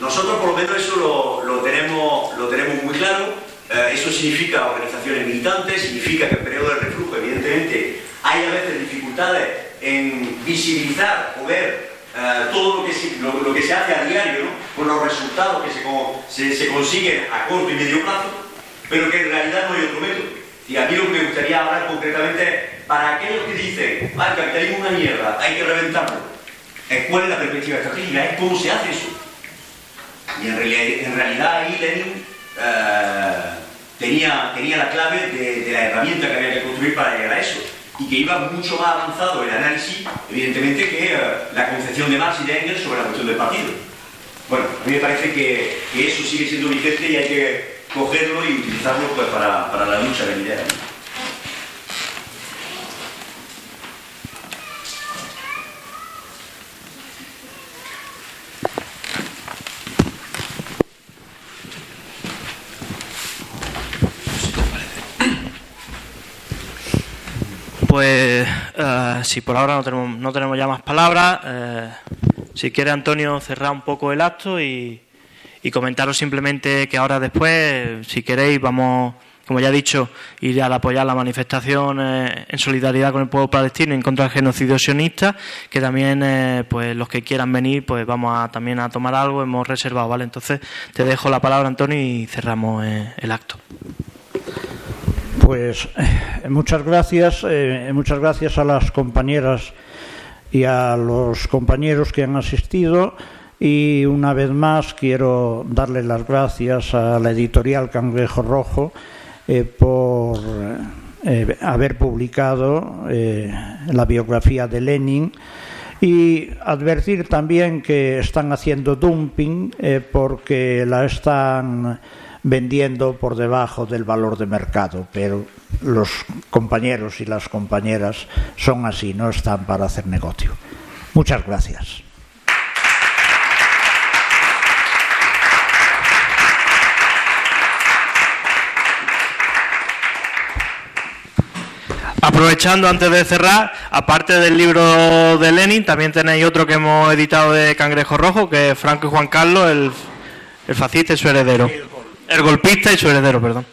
nosotros por lo menos eso lo, lo tenemos, lo tenemos muy claro. Eh, eso significa organizaciones militantes, significa que en periodo de reflujo, evidentemente, hay a veces dificultades en visibilizar o ver eh, todo lo que, se, lo, lo que se hace a diario, ¿no? con los resultados que se, se, se, consiguen a corto y medio plazo, pero que en realidad no hay otro método. Y a mí lo que me gustaría hablar concretamente es para aquellos que dicen, ah, el capitalismo es una mierda, hay que reventarlo. ¿Cuál es la perspectiva estratégica? Es cómo se hace eso. Y en realidad, ahí Lenin eh, tenía, la clave de, la herramienta que había que construir para llegar a eso y que iba mucho más avanzado el análisis, evidentemente, que uh, la concepción de Marx y de Engels sobre la cuestión del partido. Bueno, a mí me parece que, eso sigue siendo vigente y hay que cogerlo y utilizarlo pues, para, para la lucha de ideas. Pues uh, si por ahora no tenemos, no tenemos ya más palabras, eh, si quiere Antonio cerrar un poco el acto y, y, comentaros simplemente que ahora después, si queréis, vamos, como ya he dicho, ir a apoyar la manifestación eh, en solidaridad con el pueblo palestino en contra del genocidio sionista, que también eh, pues los que quieran venir, pues vamos a, también a tomar algo, hemos reservado, ¿vale? Entonces te dejo la palabra Antonio y cerramos el acto. Pues eh, muchas gracias, eh, muchas gracias a las compañeras y a los compañeros que han asistido. Y una vez más quiero darle las gracias a la editorial Cangrejo Rojo eh, por haber publicado la biografía de Lenin y advertir también que están haciendo dumping porque la están vendiendo por debajo del valor de mercado, pero los compañeros y las compañeras son así, no están para hacer negocio. Muchas gracias. Aprovechando antes de cerrar, aparte del libro de Lenin, también tenéis otro que hemos editado de Cangrejo Rojo, que es Franco y Juan Carlos, el, el fascista y su heredero. El golpista y su heredero, perdón.